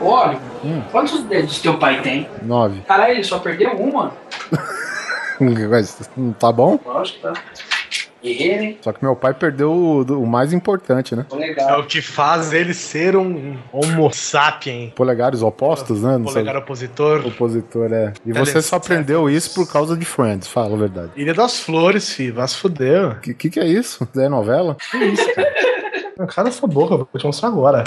Ô, Oliver, quantos dedos teu pai tem? Nove. Caralho, ele só perdeu uma. Mas, não tá bom? Lógico, tá. Guerreiro, hein? Só que meu pai perdeu o, o mais importante, né? Tô É o que faz ele ser um homo sapien. Polegares opostos, né? Não Polegar sei. opositor. Opositor, é. E você só aprendeu isso por causa de Friends, fala a verdade. Ilha das Flores, filho. Vai se fuder. O que, que, que é isso? É novela? Cala essa boca, vou te mostrar agora.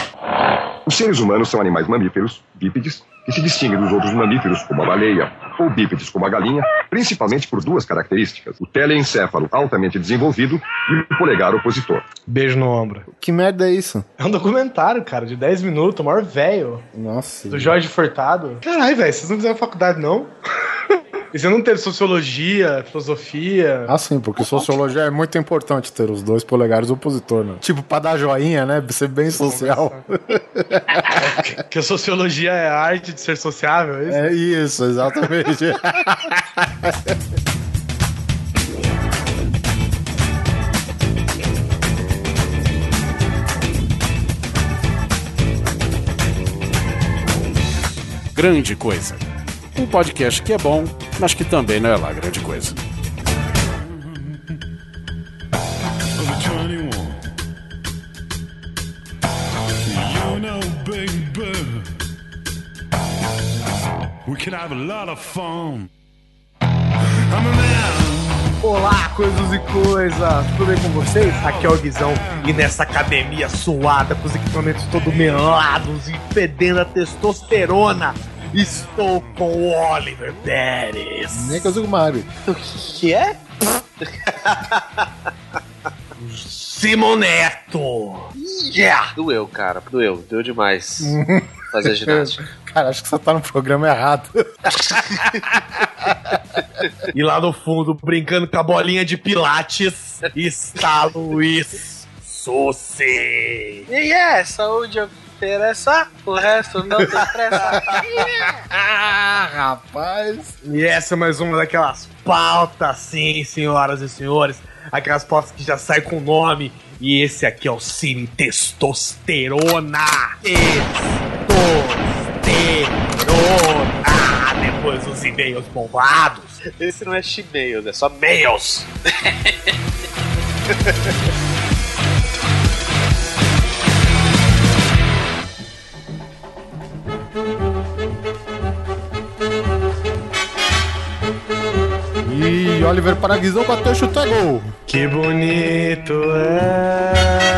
Os seres humanos são animais mamíferos, bípedes, que se distinguem dos outros mamíferos, como a baleia, ou bípedes, como a galinha, principalmente por duas características: o teleencéfalo altamente desenvolvido e o polegar opositor. Beijo no ombro. Que merda é isso? É um documentário, cara, de 10 minutos, o maior velho. Nossa. Do Jorge Furtado. Caralho, velho, vocês não fizeram faculdade, não? E você não teve sociologia, filosofia? Ah, sim, porque sociologia é muito importante ter os dois polegares opositor, né? Tipo, pra dar joinha, né? Ser bem social. Que a sociologia é a arte de ser sociável, é isso? É isso, exatamente. Grande Coisa. Um podcast que é bom, mas que também não é lá grande coisa. Olá, coisas e coisas! Tudo bem com vocês? Aqui é o Guizão e nessa academia suada, com os equipamentos todos melados e fedendo a testosterona, estou com o Oliver Pérez. Nem que eu sou o Mario. O que é? Simoneto! Yeah! Doeu, cara. Doeu. Doeu demais. Fazer ginástica. Cara, acho que você tá no programa errado. E lá no fundo, brincando com a bolinha de pilates, está Luiz Sussi. E é, saúde interessa, o resto não tem pressa. Ah, rapaz. E essa é mais uma daquelas pautas, sim, senhoras e senhores. Aquelas pautas que já saem com nome. E esse aqui é o Cine Testosterona. Testosterona. Depois os e-mails bombados. Esse não é chimeio, é só mails. Oliver Paraguizão bateu chuta gol. Que bonito é.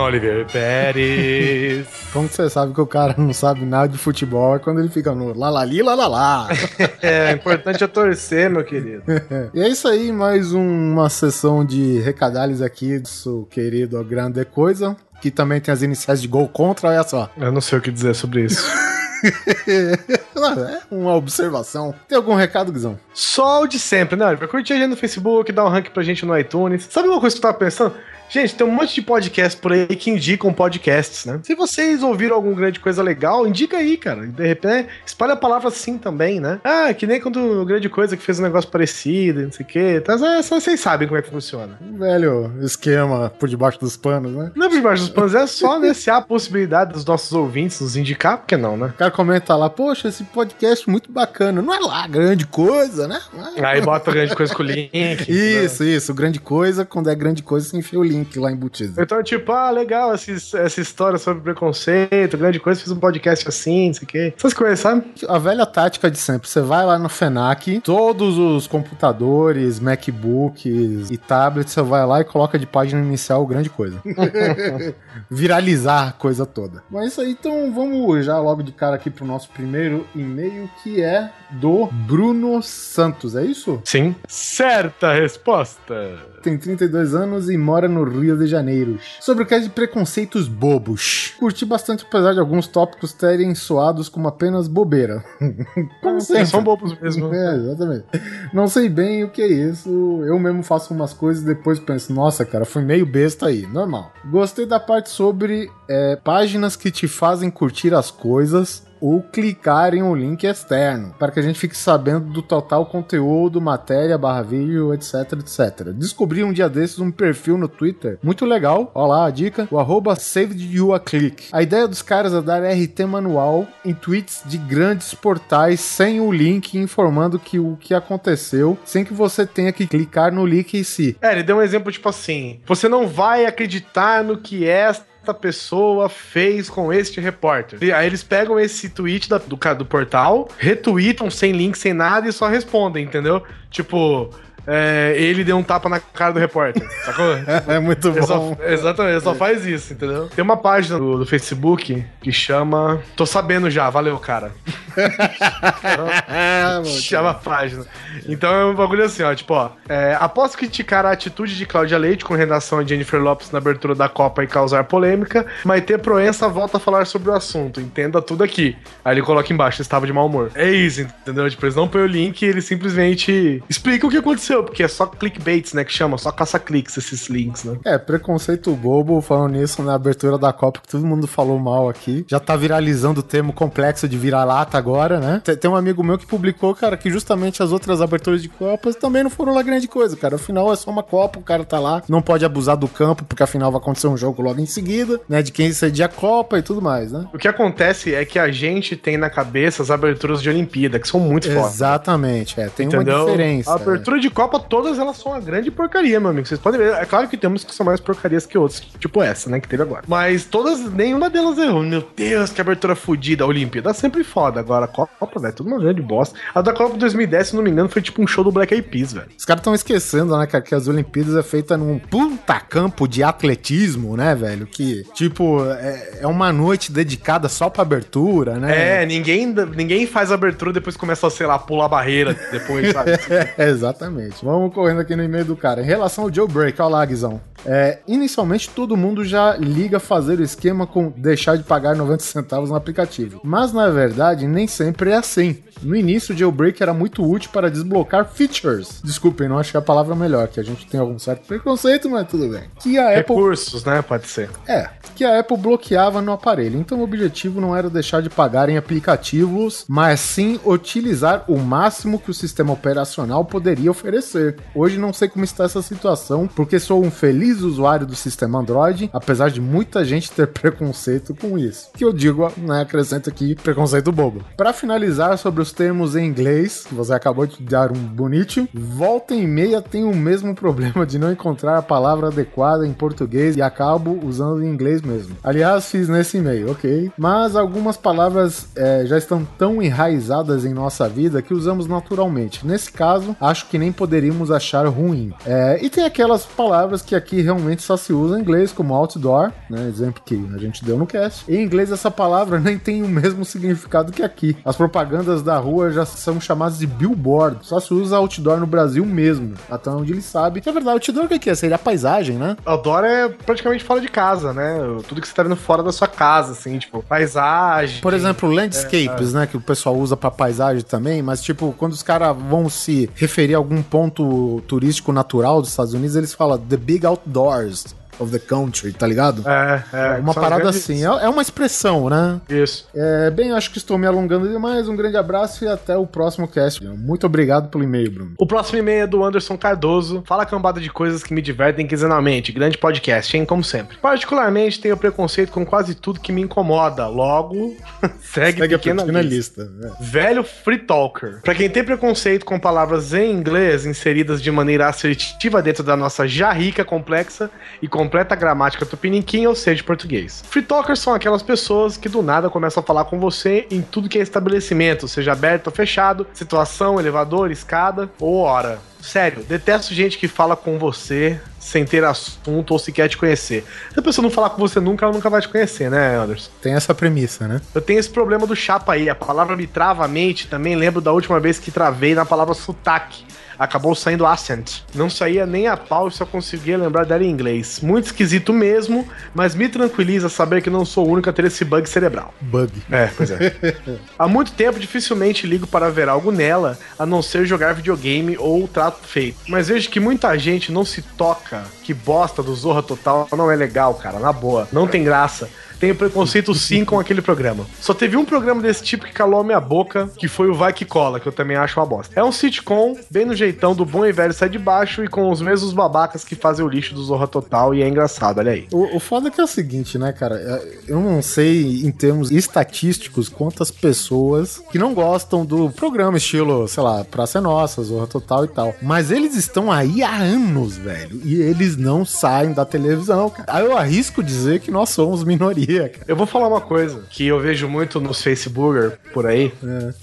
Oliver Pérez. Como você sabe que o cara não sabe nada de futebol é quando ele fica no lalali, lalalá. É, importante é torcer, meu querido. e é isso aí, mais um- uma sessão de recadalhos aqui do seu querido Grande Coisa, que também tem as iniciais de gol contra, olha só. Eu não sei o que dizer sobre isso. É uma observação. Tem algum recado, Guizão? Só o de sempre, né? Curtir a gente no Facebook, dar um rank pra gente no iTunes. Sabe uma coisa que eu tava pensando? Gente, tem um monte de podcast por aí que indicam podcasts, né? Se vocês ouviram alguma grande coisa legal, indica aí, cara. De repente, espalha a palavra assim também, né? Ah, que nem quando o grande coisa que fez um negócio parecido, não sei o quê. Então, é, só vocês sabem como é que funciona. Um velho esquema por debaixo dos panos, né? Não é por debaixo dos panos, é só né, se há a possibilidade dos nossos ouvintes nos indicar, por que não, né? O cara comenta lá, poxa, esse podcast muito bacana. Não é lá grande coisa, né? É- Aí bota grande coisa com o link. Isso, isso. Grande coisa, quando é grande coisa, você enfia o link lá embutido. Então, tipo, ah, legal essa, essa história sobre preconceito, grande coisa, fiz um podcast assim, não sei o quê. Essas coisas, sabe? A velha tática de sempre. Você vai lá no FENAC, todos os computadores, MacBooks e tablets, você vai lá e coloca de página inicial grande coisa. Viralizar a coisa toda. Mas é isso aí, então vamos já logo de cara aqui pro nosso primeiro e-mail, que é do Bruno Santos, é isso? Sim. Certa resposta. Tem 32 anos e mora no Rio de Janeiro. Sobre o que é de preconceitos bobos. Curti bastante, apesar de alguns tópicos terem soados como apenas bobeira. Como sempre. São bobos mesmo. É, exatamente. Não sei bem o que é isso. Eu mesmo faço umas coisas e depois penso, nossa, cara, fui meio besta aí. Normal. Gostei da parte sobre é, páginas que te fazem curtir as coisas ou clicar em um link externo, para que a gente fique sabendo do total conteúdo, matéria, barra vídeo, etc, etc. Descobri um dia desses um perfil no Twitter, muito legal, ó lá a dica, o arroba savedyouaclick. A ideia dos caras é dar RT manual em tweets de grandes portais sem o link informando que o que aconteceu, sem que você tenha que clicar no link em si. É, ele deu um exemplo tipo assim: você não vai acreditar no que esta pessoa fez com este repórter. E aí eles pegam esse tweet da- do, do portal, retweetam sem link, sem nada e só respondem, entendeu? Tipo, é, ele deu um tapa na cara do repórter, sacou? É muito Ele só- bom. exatamente, ele só faz isso, entendeu? Tem uma página do, do Facebook que chama. Tô sabendo já, valeu, cara. Chama a página. Então é um bagulho assim, ó. Tipo, ó. É, após criticar a atitude de Cláudia Leite com redação a Jennifer Lopes na abertura da Copa e causar polêmica, Maite Proença volta a falar sobre o assunto. Entenda tudo aqui. Aí ele coloca embaixo, estava de mau humor. É isso, entendeu? Tipo, eles não põem o link e eles simplesmente explicam o que aconteceu, porque é só clickbaits, né? Que chama, só caça-cliques esses links, né? É, preconceito bobo, falando nisso na abertura da Copa, que todo mundo falou mal aqui. Já tá viralizando o termo complexo de vira-lata agora, né? Tem, tem um amigo meu que publicou, cara, que justamente as outras aberturas de Copas também não foram lá grande coisa, cara. Afinal, é só uma Copa, o cara tá lá, não pode abusar do campo, porque afinal vai acontecer um jogo logo em seguida, né? De quem cedia a Copa e tudo mais, né? O que acontece é que a gente tem na cabeça as aberturas de Olimpíada, que são muito fodas. Exatamente, é. Tem Entendeu? uma diferença. A abertura de Copa, todas elas são uma grande porcaria, meu amigo. Vocês podem ver. É claro que temos que são mais porcarias que outras, tipo essa, né, que teve agora. Mas todas, nenhuma delas errou. Meu Deus, que abertura fodida. A Olimpíada é sempre foda. Agora a Copa, velho, tudo uma grande bosta. A da Copa 2010, se não me engano, foi tipo um show do Black Eyed Peas, velho. Os caras estão esquecendo, né, cara, que as Olimpíadas é feita num puta campo de atletismo, né, velho? Que, tipo, é, é uma noite dedicada só pra abertura, né? É, ninguém, ninguém faz abertura e depois começa a, sei lá, pular a barreira depois, sabe? É, exatamente. Vamos correndo aqui no e-mail do cara. Em relação ao jailbreak, olha lá, Guizão. É, inicialmente todo mundo já liga fazer o esquema com deixar de pagar 90 centavos no aplicativo. Mas na verdade, nem sempre é assim. No início, o jailbreak era muito útil para desblocar features. Desculpem, não achei a palavra melhor, que a gente tem algum certo preconceito, mas tudo bem. Que a Apple Recursos, né? Pode ser. é, que a Apple bloqueava no aparelho. Então o objetivo não era deixar de pagar em aplicativos, mas sim utilizar o máximo que o sistema operacional poderia oferecer. Hoje não sei como está essa situação, porque sou um feliz usuário do sistema Android, apesar de muita gente ter preconceito com isso. Que eu digo, né, acrescento aqui preconceito bobo. Para finalizar sobre os termos em inglês, você acabou de dar um bonito, volta e meia tem o mesmo problema de não encontrar a palavra adequada em português e acabo usando em inglês mesmo. Aliás, fiz nesse e-mail, ok? Mas algumas palavras é, já estão tão enraizadas em nossa vida que usamos naturalmente. Nesse caso, acho que nem poderíamos achar ruim. É, e tem aquelas palavras que aqui realmente só se usa em inglês, como outdoor, né? Exemplo que a gente deu no cast. Em inglês, essa palavra nem tem o mesmo significado que aqui. As propagandas da rua já são chamadas de billboard. Só se usa outdoor no Brasil mesmo, até onde ele sabe. Que é verdade, outdoor o que é? Seria a paisagem, né? Outdoor é praticamente fora de casa, né? Tudo que você tá vendo fora da sua casa, assim, tipo, paisagem. Por exemplo, landscapes, né? Que o pessoal usa pra paisagem também, mas tipo, quando os caras vão se referir a algum ponto turístico natural dos Estados Unidos, eles falam the big outdoors of the country, tá ligado? É, é. uma são parada assim, é é uma expressão, né? Isso. É, bem, acho que estou me alongando demais. Um grande abraço e até o próximo cast. Muito obrigado pelo e-mail, Bruno. O próximo e-mail é do Anderson Cardoso. Fala cambada de coisas que me divertem quinzenalmente. Grande podcast, hein? Como sempre. Particularmente, tenho preconceito com quase tudo que me incomoda. Logo, segue, Segue a pequena, pequena lista. lista. né? Velho free talker. Pra quem tem preconceito com palavras em inglês inseridas de maneira assertiva dentro da nossa já rica, complexa e completa gramática tupiniquim, ou seja, português. Free talkers são aquelas pessoas que do nada começam a falar com você em tudo que é estabelecimento, seja aberto ou fechado, situação, elevador, escada ou hora. Sério, detesto gente que fala com você sem ter assunto ou sequer te conhecer. Se a pessoa não falar com você nunca, ela nunca vai te conhecer, né, Anderson? Tem essa premissa, né? Eu tenho esse problema do chapa aí. A palavra me trava a mente. Também lembro da última vez que travei na palavra sotaque. Acabou saindo accent. Não saía nem a pau e só conseguia lembrar dela em inglês. Muito esquisito mesmo, mas me tranquiliza saber que não sou o único a ter esse bug cerebral. Bug. É, pois é. Há muito tempo dificilmente ligo para ver algo nela, a não ser jogar videogame ou trato feito. Mas vejo que muita gente não se toca que bosta do Zorra Total não é legal, cara, na boa. Não tem graça. Tenho preconceito sim com aquele programa. Só teve um programa desse tipo que calou a minha boca, que foi o Vai Que Cola, que eu também acho uma bosta. É um sitcom, bem no jeitão do bom e velho sai de baixo e com os mesmos babacas que fazem o lixo do Zorra Total e é engraçado, olha aí. O, o foda é que é o seguinte, né, cara? É, Eu não sei, em termos estatísticos, quantas pessoas que não gostam do programa estilo, sei lá, Praça é Nossa, Zorra Total e tal. Mas eles estão aí há anos, velho. E eles não saem da televisão, cara. Aí eu arrisco dizer que nós somos minoria, cara. Eu vou falar uma coisa que eu vejo muito nos Facebooker por aí,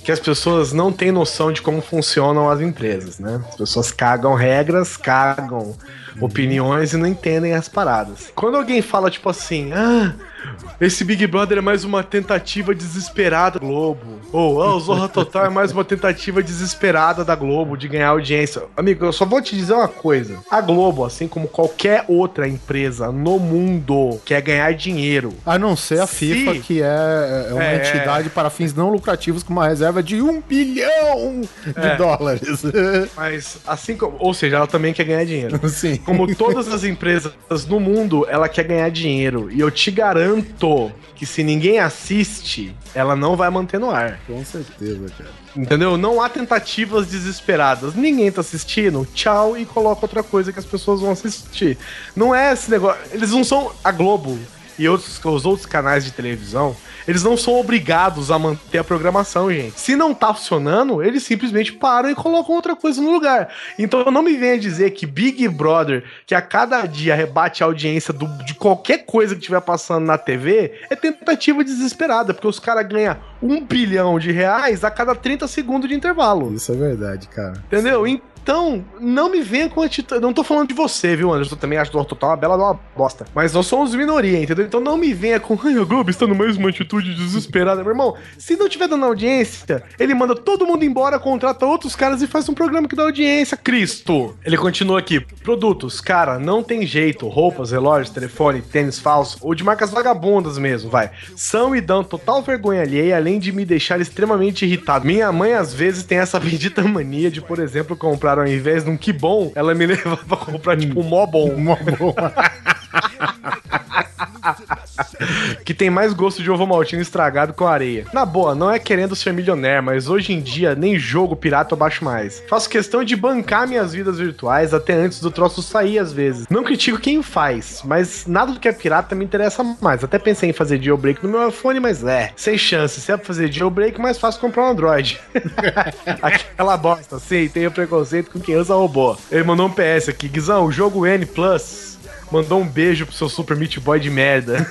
que as pessoas não têm noção de como funcionam as empresas, né? As pessoas cagam regras, cagam opiniões e não entendem as paradas. Quando alguém fala tipo assim, ah, esse Big Brother é mais uma tentativa desesperada da Globo. Ou, ah, o Zorra Total é mais uma tentativa desesperada da Globo de ganhar audiência. Amigo, eu só vou te dizer uma coisa. A Globo, assim como qualquer outra empresa no mundo, quer ganhar dinheiro. A não ser a Se- FIFA, que é, é uma É. entidade para fins não lucrativos com uma reserva de um bilhão de É. dólares. Mas assim como. Ou seja, ela também quer ganhar dinheiro. Sim. Como todas as empresas no mundo, ela quer ganhar dinheiro. E eu te garanto que se ninguém assiste, ela não vai manter no ar. Com certeza, cara. Entendeu? Não há tentativas desesperadas. Ninguém tá assistindo, tchau, e coloca outra coisa que as pessoas vão assistir. Não é esse negócio. Eles não são a Globo e outros, os outros canais de televisão. Eles não são obrigados a manter a programação, gente. Se não tá funcionando, eles simplesmente param e colocam outra coisa no lugar. Então não me venha dizer que Big Brother, que a cada dia rebate a audiência do- de qualquer coisa que estiver passando na TV, é tentativa desesperada, porque os caras ganham um bilhão de reais a cada 30 segundos de intervalo. Isso é verdade, cara. Entendeu? Então, não me venha com atitude. Não tô falando de você, viu, Anderson? Eu também acho o Total uma bela uma bosta. Mas nós somos minoria, entendeu? Então não me venha com. Ai, a Globo está numa mesma atitude desesperada. Meu irmão, se não tiver dando audiência, ele manda todo mundo embora, contrata outros caras e faz um programa que dá audiência. Cristo! Ele continua aqui. Produtos, cara, não tem jeito. Roupas, relógios, telefone, tênis falso, ou de marcas vagabundas mesmo, vai. São e dão total vergonha alheia, além de me deixar extremamente irritado. Minha mãe, às vezes, tem essa bendita mania de, por exemplo, comprar ao invés de um que bom, ela me leva pra comprar, tipo, um mó bom. Mó bom. que tem mais gosto de ovo maltino estragado com areia. Na boa, não é querendo ser milionário, mas hoje em dia nem jogo pirata eu baixo mais. Faço questão de bancar minhas vidas virtuais até antes do troço sair às vezes. Não critico quem faz, mas nada do que é pirata me interessa mais. Até pensei em fazer jailbreak no meu iPhone, mas é, sem chance. Se é pra fazer jailbreak, mais fácil comprar um Android. Aquela bosta, sim, tenho preconceito com quem usa robô. Ele mandou um PS aqui, Guizão, o jogo N Plus mandou um beijo pro seu Super Meat Boy de merda.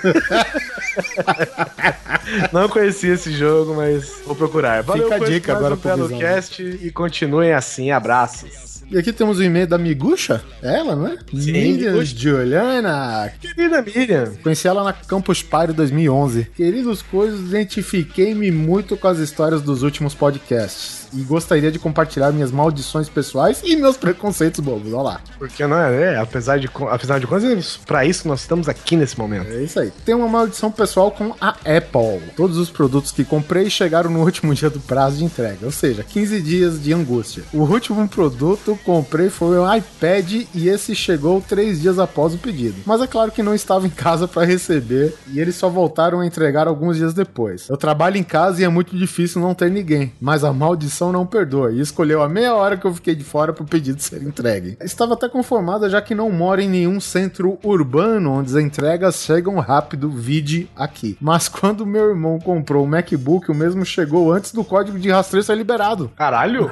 Não conhecia esse jogo, mas vou procurar. Valeu Fica a dica agora um pro Belo. Cast e continuem assim. Abraços. E aqui temos o e-mail da Miguxa, é ela, não é? Sim, Miriam Miguxa. Juliana. Querida Miriam, Conheci ela na Campus Party 2011. Queridos coisas, identifiquei-me muito com as histórias dos últimos podcasts. E gostaria de compartilhar minhas maldições pessoais e meus preconceitos bobos. Olha lá. porque não é, é apesar de apesar de contas, pra isso nós estamos aqui nesse momento. É isso aí. Tem uma maldição pessoal com a Apple. Todos os produtos que comprei chegaram no último dia do prazo de entrega, ou seja, 15 dias de angústia. O último produto comprei foi um iPad e esse chegou três dias após o pedido. Mas é claro que não estava em casa para receber e eles só voltaram a entregar alguns dias depois. Eu trabalho em casa e é muito difícil não ter ninguém, mas a maldição não perdoa e escolheu a meia hora que eu fiquei de fora para o pedido ser entregue. Estava até conformada já que não moro em nenhum centro urbano onde as entregas chegam rápido, vide aqui. Mas quando meu irmão comprou o MacBook, o mesmo chegou antes do código de rastreio ser liberado. Caralho,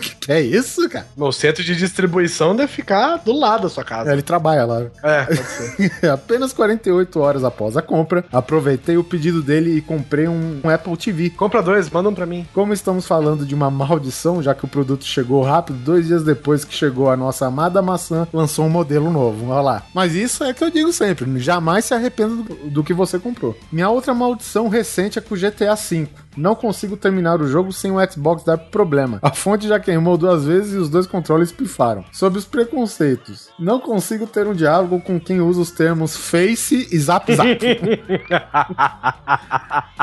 Que é isso, cara? meu centro de distribuição deve ficar do lado da sua É, casa. Ele trabalha lá. É, pode ser. Apenas 48 horas após a compra, aproveitei o pedido dele e comprei um, um Apple TV. Compra dois, manda um pra mim. Como estamos falando de uma maldição, já que o produto chegou rápido, dois dias depois que chegou a nossa amada maçã, lançou um modelo novo. Olha lá. Mas isso é que eu digo sempre: jamais se arrependa do, do que você comprou. Minha outra maldição recente é com o GTA V. Não consigo terminar o jogo sem o Xbox dar problema. A fonte já queimou duas vezes e os dois controles pifaram. Sobre os preconceitos. Não consigo ter um diálogo com quem usa os termos face e zap zap.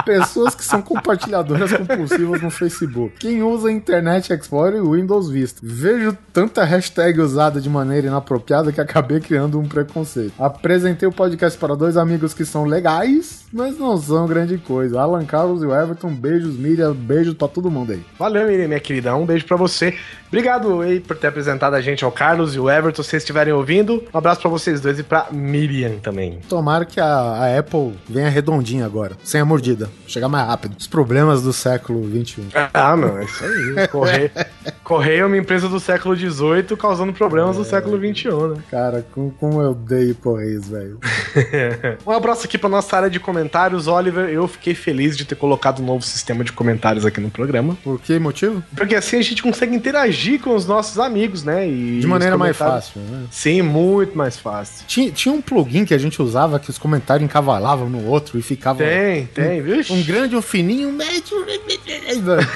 Pessoas que são compartilhadoras compulsivas no Facebook. Quem usa Internet Explorer e Windows Vista. Vejo tanta hashtag usada de maneira inapropriada que acabei criando um preconceito. Apresentei o podcast para dois amigos que são legais, mas não são grande coisa. Alan Carlos e o Everton, beijos, Miriam, beijos pra todo mundo aí. Valeu, Miriam, minha querida. Um beijo pra você. Obrigado aí por ter apresentado a gente ao Carlos e o Everton, se vocês estiverem ouvindo. Um abraço pra vocês dois e pra Miriam também. Tomara que a, a Apple venha redondinha agora, sem a mordida. Chegar mais rápido. Os problemas do século XXI. Ah, não, é isso aí. Correio, Correio é uma empresa do século XVIII causando problemas do século XXI, né? Cara, como, como eu odeio Correios, velho. Um abraço aqui pra nossa área de comentários, Oliver. Eu fiquei feliz de ter colocado um novo sistema de comentários aqui no programa. Por que motivo? Porque assim a gente consegue interagir com os nossos amigos, né? E De maneira mais fácil, né? Sim, muito mais fácil. Tinha, tinha um plugin que a gente usava que os comentários encavalavam no outro e ficava. Tem, tem, viu? Um grande, um fininho, um médio.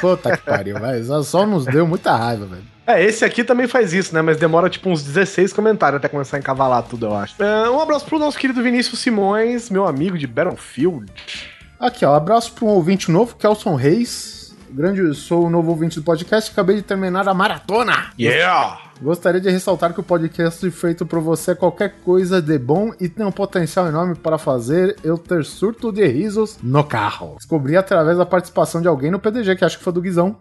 Puta que pariu, velho. Só, nos deu muita raiva, velho. É, esse aqui também faz isso, né? Mas demora tipo uns 16 comentários até começar a encavalar tudo, eu acho. É, um abraço pro nosso querido Vinícius Simões, meu amigo de Battlefield. Aqui, ó. Abraço para um ouvinte novo, Kelson Reis. Grande, sou o novo ouvinte do podcast. Acabei de terminar a maratona. Yeah! Gostaria de ressaltar que o podcast feito por você é qualquer coisa de bom e tem um potencial enorme para fazer eu ter surto de risos no carro. Descobri através da participação de alguém no PDG, que acho que foi do Guizão.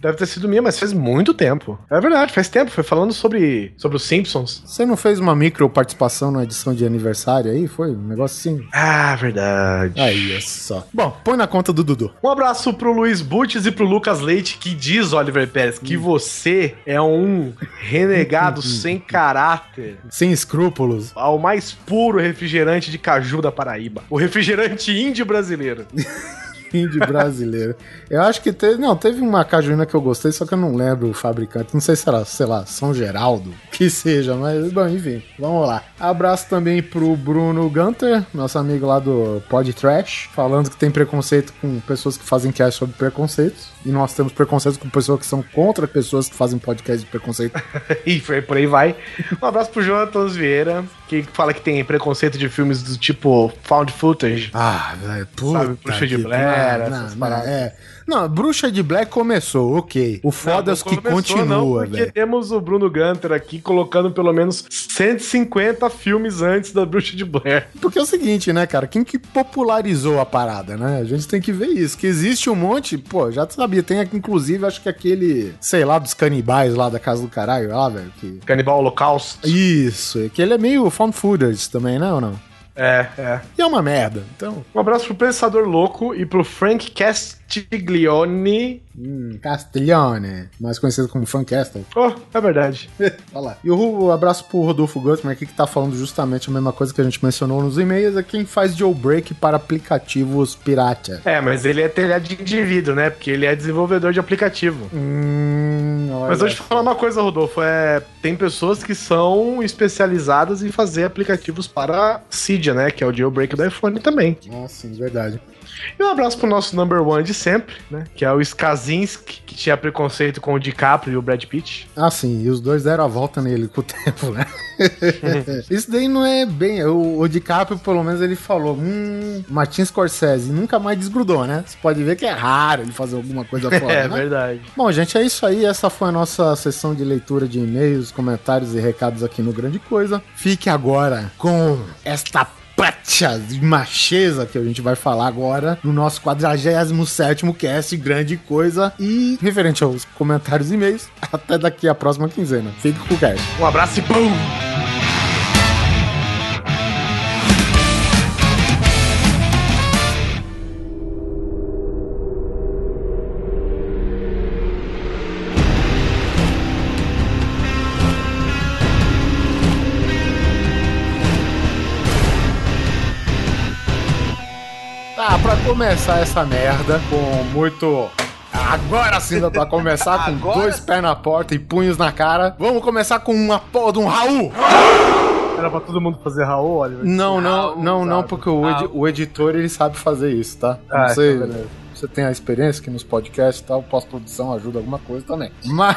Deve ter sido minha, mas faz muito tempo. É verdade, faz tempo. Foi falando sobre, sobre os Simpsons. Você não fez uma micro participação na edição de aniversário aí? Foi um negócio assim? Ah, verdade. Aí, é só. Bom, põe na conta do Dudu. Um abraço pro Luiz Butches e pro Lucas Leite, que diz, Oliver Pérez, que você é um renegado sem caráter. Sem escrúpulos. Ao mais puro refrigerante de caju da Paraíba. O refrigerante índio brasileiro. Índio brasileiro. Eu acho que teve. Não, teve uma cajuína que eu gostei, só que eu não lembro o fabricante. Não sei se era, sei lá, São Geraldo. Que seja, mas, bom, enfim, vamos lá. Abraço também pro Bruno Gunter, nosso amigo lá do Pod Trash, falando que tem preconceito com pessoas que fazem cast sobre preconceitos. E nós temos preconceito com pessoas que são contra pessoas que fazem podcast de preconceito. e foi por aí vai. Um abraço pro Jonathan Vieira, que fala que tem preconceito de filmes do tipo found footage. Ah, velho, puta. Sabe, Bruxa de Blair, não, essas não, paradas. é. Não, Bruxa de Black começou, ok. O foda é os que não, continua, porque velho. temos o Bruno Gunter aqui colocando pelo menos 150 filmes antes da Bruxa de Blair. Porque é o seguinte, né, cara? Quem que popularizou a parada, né? A gente tem que ver isso. Que existe um monte, pô, já sabia. Tem aqui, inclusive, acho que aquele, sei lá, dos canibais lá da casa do caralho, lá, velho. Que... Canibal Holocausto. Isso, que ele é meio found footage também, né, ou não? É, é. E é uma merda, então. Um abraço pro Pensador Louco e pro Frank Castiglione. Hum, Castiglione, mais conhecido como Fancastle. Oh, é verdade. Olha lá. E o abraço pro Rodolfo Guttman aqui que tá falando justamente a mesma coisa que a gente mencionou nos e-mails, é quem faz jailbreak para aplicativos pirata. É, mas ele é telhado de indivíduo, né? Porque ele é desenvolvedor de aplicativo. Hum, Mas vou te falar uma coisa, Rodolfo. É, tem pessoas que são especializadas em fazer aplicativos para Cydia, né? Que é o jailbreak do iPhone também. Ah, sim, verdade. E um abraço pro nosso number one de sempre, né? Que é o Skazinski, que tinha preconceito com o DiCaprio e o Brad Pitt. Ah, sim, e os dois deram a volta nele com o tempo, né? Isso daí não é bem. O, o DiCaprio, pelo menos, ele falou: Hum, Martin Scorsese nunca mais desgrudou, né? Você pode ver que é raro ele fazer alguma coisa fora. é né? verdade. Bom, gente, é isso aí. Essa foi a nossa sessão de leitura de e-mails, comentários e recados aqui no Grande Coisa. Fique agora com esta pacha de macheza que a gente vai falar agora no nosso 47 cast Grande Coisa. E referente aos comentários e e-mails, até daqui a próxima quinzena. Fique com o cast. Um abraço e pum! Começar essa merda com muito. Agora sim dá pra começar com Agora dois pés na porta e punhos na cara. Vamos começar com uma porra de um Raul! Era pra todo mundo fazer Raul, Oliver? Não, não, Raul, não, não, sabe? porque o, edi- o editor ele sabe fazer isso, tá? Ah, não sei, beleza. você tem a experiência que nos podcasts e tal, pós-produção ajuda alguma coisa também. Mas.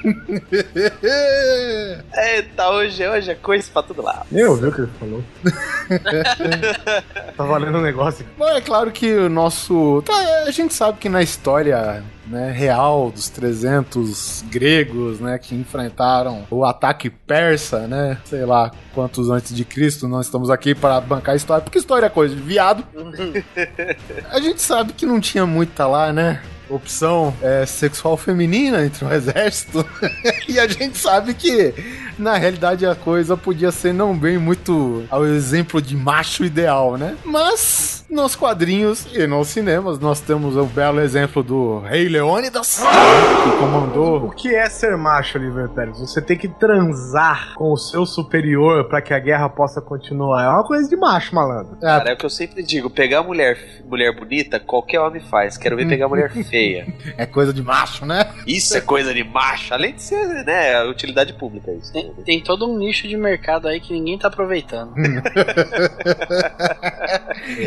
Eita, hoje, hoje é coisa pra todo lado. Nem ouviu o que ele falou. tá valendo um negócio. Bom, é claro que o nosso. tá, a gente sabe que na história né, real dos 300 gregos, né, que enfrentaram o ataque persa, né, sei lá quantos antes de Cristo, nós estamos aqui para bancar a história, porque história é coisa de viado. a gente sabe que não tinha muita lá, né, opção é, sexual feminina entre o exército. e a gente sabe que, na realidade, a coisa podia ser não bem muito ao exemplo de macho ideal, né? Mas, nos quadrinhos e nos cinemas, nós temos o belo exemplo do Rei Leônidas, que comandou. O que é ser macho, Oliver Pérez? Você tem que transar com o seu superior pra que a guerra possa continuar. É uma coisa de macho, malandro. Cara, é o que eu sempre digo: pegar mulher, mulher bonita, qualquer homem faz. Quero ver pegar mulher feia. É coisa de macho, né? Isso é coisa de macho. Além de ser, né, utilidade pública. Isso. Tem, tem todo um nicho de mercado aí que ninguém tá aproveitando.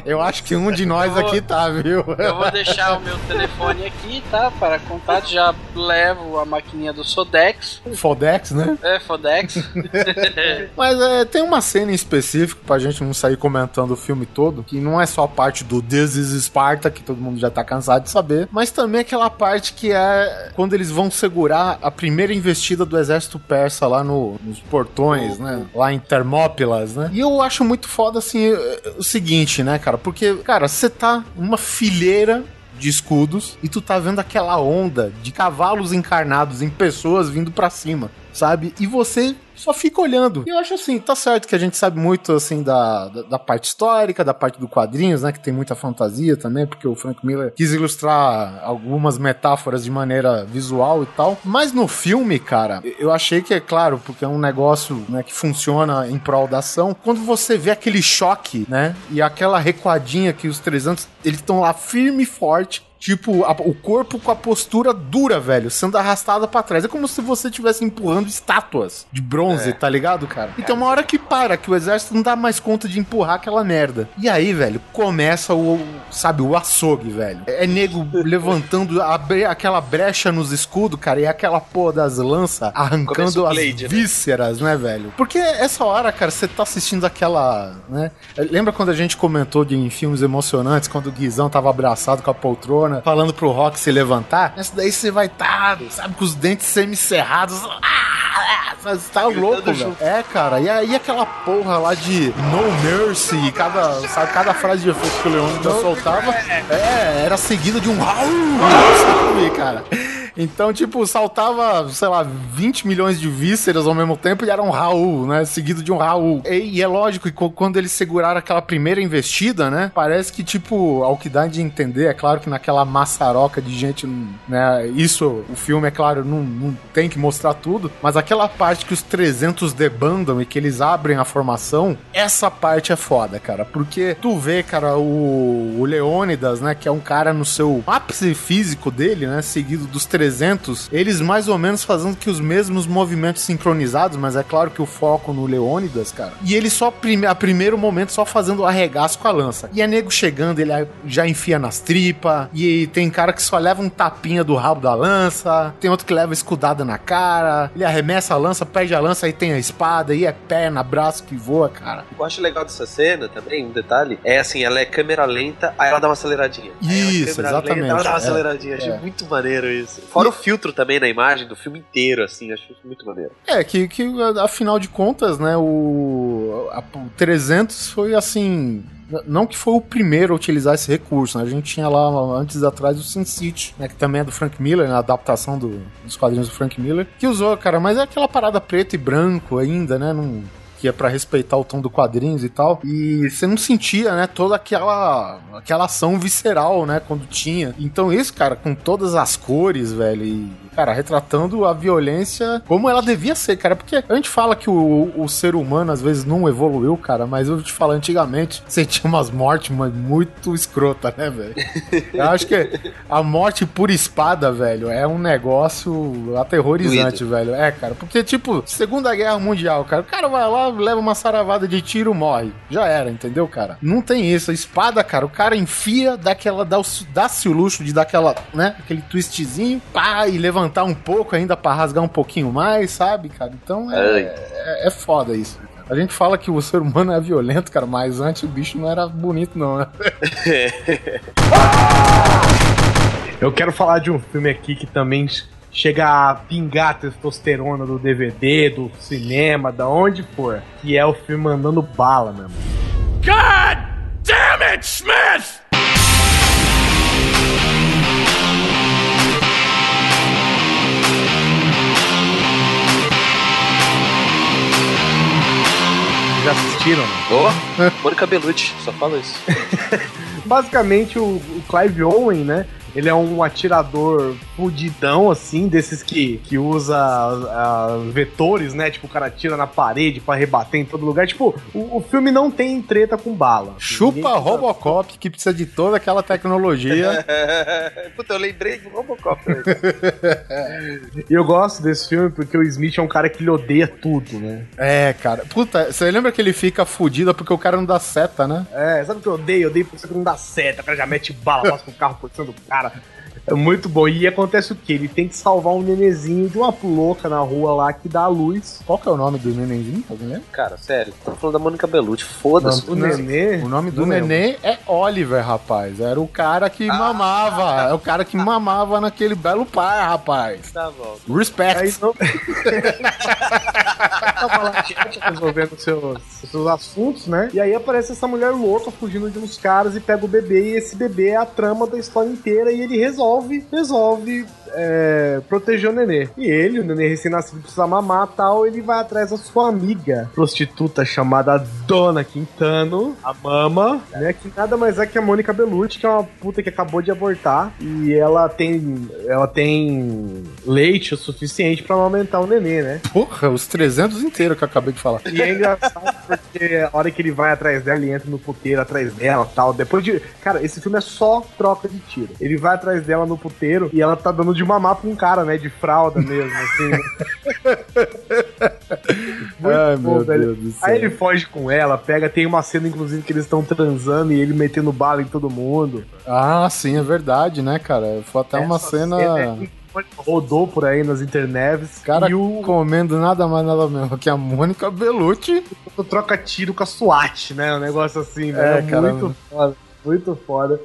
Eu acho que um de nós aqui tá, viu? Eu vou deixar o meu telefone aqui, tá? Para contato, já levo a maquininha do Sodex. Fodex, né? É, Fodex. Mas é, tem uma cena em específico pra gente não sair comentando o filme todo, que não é só a parte do This is Sparta, que todo mundo já tá cansado de saber, mas também aquela parte que é quando eles vão segurar a primeira investida do exército persa lá no- nos portões, né? Lá em Termópilas, né? E eu acho muito foda, assim, eh, o seguinte, né, cara? Porque, cara, você tá numa fileira de escudos e tu tá vendo aquela onda de cavalos encarnados em pessoas vindo pra cima, sabe? E você só fica olhando. E eu acho assim, tá certo que a gente sabe muito, assim, da, da, da parte histórica, da parte do quadrinhos, né? Que tem muita fantasia também, porque o Frank Miller quis ilustrar algumas metáforas de maneira visual e tal. Mas no filme, cara, eu achei que é claro, porque é um negócio né, que funciona em prol da ação. Quando você vê aquele choque, né? E aquela recuadinha que os 300, eles estão lá firme e forte. Tipo, a- o corpo com a postura dura, velho, sendo arrastada pra trás. É como se você estivesse empurrando estátuas de bronze, tá ligado, cara? E tem uma hora que para, que o exército não dá mais conta de empurrar aquela merda. E aí, velho, começa o, sabe, o açougue, velho. É nego levantando a aquela brecha nos escudos, cara, e aquela porra das lanças arrancando as Blade, né? vísceras, né, velho? Porque essa hora, cara, você tá assistindo aquela, né? Lembra quando a gente comentou de em filmes emocionantes, quando o Guizão tava abraçado com a poltrona, falando pro Rock se levantar? Nessa daí você vai estar, sabe, com os dentes semicerrados. Ah, Você tá louco, velho. É, cara. E aí aquela porra lá de No Mercy, cada, sabe, cada frase de efeito que o Leônidas soltava, é, era seguida de um Raul, sabe, cara? Então, tipo, saltava, sei lá, 20 milhões de vísceras ao mesmo tempo e era um Raul, né? Seguido de um Raul. E, e é lógico que quando eles seguraram aquela primeira investida, né? Parece que, tipo, ao que dá de entender, é claro que naquela maçaroca de gente, né? Isso, o filme, é claro, não, não tem que mostrar tudo, mas aquela parte que os 300 debandam e que eles abrem a formação, essa parte é foda, cara. Porque tu vê, cara, o, o Leônidas, né? Que é um cara no seu ápice físico dele, né? Seguido dos 300, eles mais ou menos fazendo que os mesmos movimentos sincronizados, mas é claro que o foco no Leônidas, cara. E ele só, prime a primeiro momento, só fazendo o arregaço com a lança. E é nego chegando, ele já enfia nas tripas. E tem cara que só leva um tapinha do rabo da lança. Tem outro que leva escudada na cara. Ele arremessa a lança, perde a lança, aí tem a espada, aí é perna, braço que voa, cara. Eu acho legal dessa cena também, um detalhe, é assim, ela é câmera lenta, aí ela dá uma aceleradinha. É Isso, exatamente, lenta, ela dá uma é, aceleradinha. Achei é. muito maneiro isso. Fora o filtro também na imagem do filme inteiro, assim, acho muito maneiro. É, que, que afinal de contas, né, o, a- o 300 foi assim. Não que foi o primeiro a utilizar esse recurso, né? A gente tinha lá antes atrás o Sin City, né? Que também é do Frank Miller, né? A adaptação do- dos quadrinhos do Frank Miller, que usou, cara, mas é aquela parada preto e branco ainda, né? Não, que é pra respeitar o tom do quadrinhos e tal. E você não sentia, né, toda aquela aquela ação visceral, né, quando tinha. Então isso, cara, com todas as cores, velho, e cara, retratando a violência como ela devia ser, cara, porque a gente fala que o, o ser humano às vezes não evoluiu, cara, mas eu te falo antigamente, você tinha umas mortes mas muito escrota, né, velho? Eu acho que a morte por espada, velho, é um negócio aterrorizante, velho. É, cara, porque tipo, Segunda Guerra Mundial, cara, o cara vai lá, leva uma saravada de tiro, morre. Já era, entendeu, cara? Não tem isso. A espada, cara, o cara enfia, dá aquela, dá o- dá-se o luxo de dar aquela, né, aquele twistzinho, pá, e levantar um pouco ainda pra rasgar um pouquinho mais, sabe, cara? Então é, é, é foda isso. A gente fala que o ser humano é violento, cara, mas antes o bicho não era bonito, não, né? Eu quero falar de um filme aqui que também chega a pingar a testosterona do DVD, do cinema, da onde for. Que é o filme Mandando Bala, meu irmão. God damn it, Smith! Já assistiram? né? Ô, Mônica Bellucci, só fala isso. Basicamente, o, o Clive Owen, né? Ele é um atirador fudidão, assim, desses que, que usa ah, vetores, né? Tipo, o cara atira na parede pra rebater em todo lugar. Tipo, o, o filme não tem treta com bala. Chupa Ninguém- Robocop, que precisa de toda aquela tecnologia. Puta, eu lembrei do Robocop. eu gosto desse filme porque o Smith é um cara que ele odeia tudo, né? é, cara. Puta, você lembra que ele fica fudido porque o cara não dá seta, né? É, sabe o que eu odeio? Eu odeio porque você não dá seta, o cara já mete bala, passa com o carro por cima do cara. cara. É muito bom. E acontece o quê? Ele tem que salvar um nenezinho de uma louca na rua lá que dá a luz. Qual que é o nome do nenenzinho? Alguém lembra? Cara, sério, tô falando da Mônica Bellucci, foda-se. O nenê. O nome do lembro. neném é Oliver, rapaz. Era o cara que mamava. É o cara que mamava naquele belo pai, rapaz. Tá bom. Respect. Aí não. Gente, resolvendo seus, seus assuntos, né? E aí aparece essa mulher louca fugindo de uns caras e pega o bebê. E esse bebê é a trama da história inteira. E ele resolve, resolve é, proteger o nenê. E ele, o nenê recém-nascido, precisa mamar tal. Ele vai atrás da sua amiga prostituta chamada Dona Quintano, a mama, né? Que nada mais é que a Mônica Bellucci, que é uma puta que acabou de abortar. E ela tem, ela tem leite o suficiente pra amamentar o nenê, né? Porra, os 300 inteiros que eu acabei de falar. E é engraçado porque a hora que ele vai atrás dela, ele entra no puteiro atrás dela tal. Depois de. Cara, esse filme é só troca de tiro. Ele vai atrás dela no puteiro e ela tá dando de mamar pra um cara, né? De fralda mesmo, assim. Muito Ai, bom, meu velho. Deus do céu. Aí ele foge com ela, pega, tem uma cena, inclusive, que eles estão transando e ele metendo bala em todo mundo. Ah, sim, é verdade, né, cara? Foi até uma Essa cena. é- rodou por aí nas internets. Cara e o comendo nada mais nada menos que a Mônica Bellucci. troca tiro com a SWAT, né? Um negócio assim, velho. É, caramba. muito foda. Muito foda.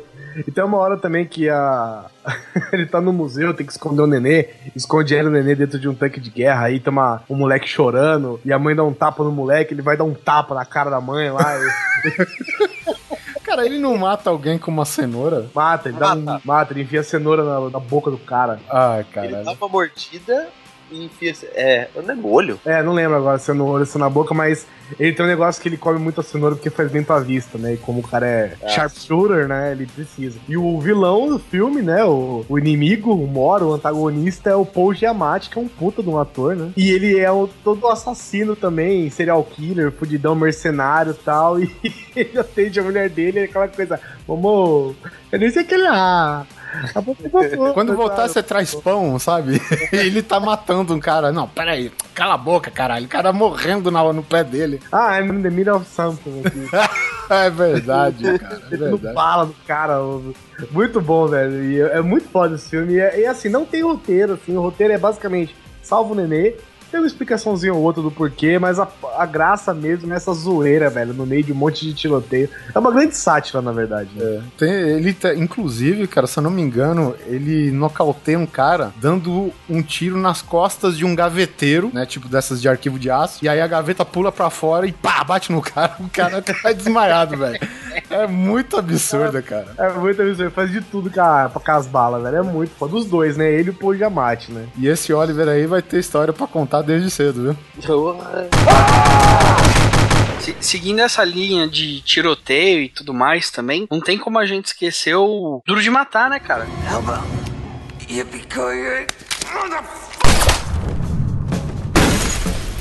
E tem uma hora também que a. ele tá no museu, tem que esconder o nenê, esconde ele e o nenê dentro de um tanque de guerra, aí tem uma, um moleque chorando, e a mãe dá um tapa no moleque, ele vai dar um tapa na cara da mãe lá, e Cara, ele não mata alguém com uma cenoura? mata, ele dá um, Mata. mata, ele enfia a cenoura na, na boca do cara. Ai, Ele caralho. dá uma mordida e enfia. É, não é molho? É, não lembro agora se é no olho ou se é na boca, mas ele tem um negócio que ele come muita cenoura porque faz bem pra vista, né? E como o cara é Ah. sharpshooter, né? Ele precisa. E o vilão do filme, né? O, o inimigo, o Moro, o antagonista, é o Paul Giamatti, que é um puta de um ator, né? E ele é o, todo assassino também, serial killer, fudidão, mercenário e tal. E ele atende a mulher dele, aquela coisa, vamos. Eu nem sei que ele ah. Quando voltar, você traz pão, sabe? ele tá matando um cara. Não, peraí. Cala a boca, caralho. O cara morrendo na, no pé dele. Ah, I'm in the middle of something aqui. É verdade, cara. É verdade. bala no cara. Muito bom, velho. E é é muito foda esse filme. E, é- e, assim, não tem roteiro, assim. O roteiro é basicamente salvo o nenê. Tem uma explicaçãozinha ou outra do porquê, mas a, a graça mesmo nessa zoeira, velho, no meio de um monte de tiroteio. É uma grande sátira, na verdade. Né? Tem- ele tá, inclusive, cara, se eu não me engano, ele nocauteia um cara dando um tiro nas costas de um gaveteiro, né? Tipo dessas de arquivo de aço. E aí a gaveta pula pra fora e pá, bate no cara. O cara cai desmaiado, velho. É muito absurdo, cara. É muito absurdo. Faz de tudo com, a, com as balas, velho. É muito foda. Dos dois, né? Ele e o Paul Giamatti, né? E esse Oliver aí vai ter história pra contar desde cedo, viu? Se- seguindo essa linha de tiroteio e tudo mais também, não tem como a gente esquecer o Duro de Matar, né, cara?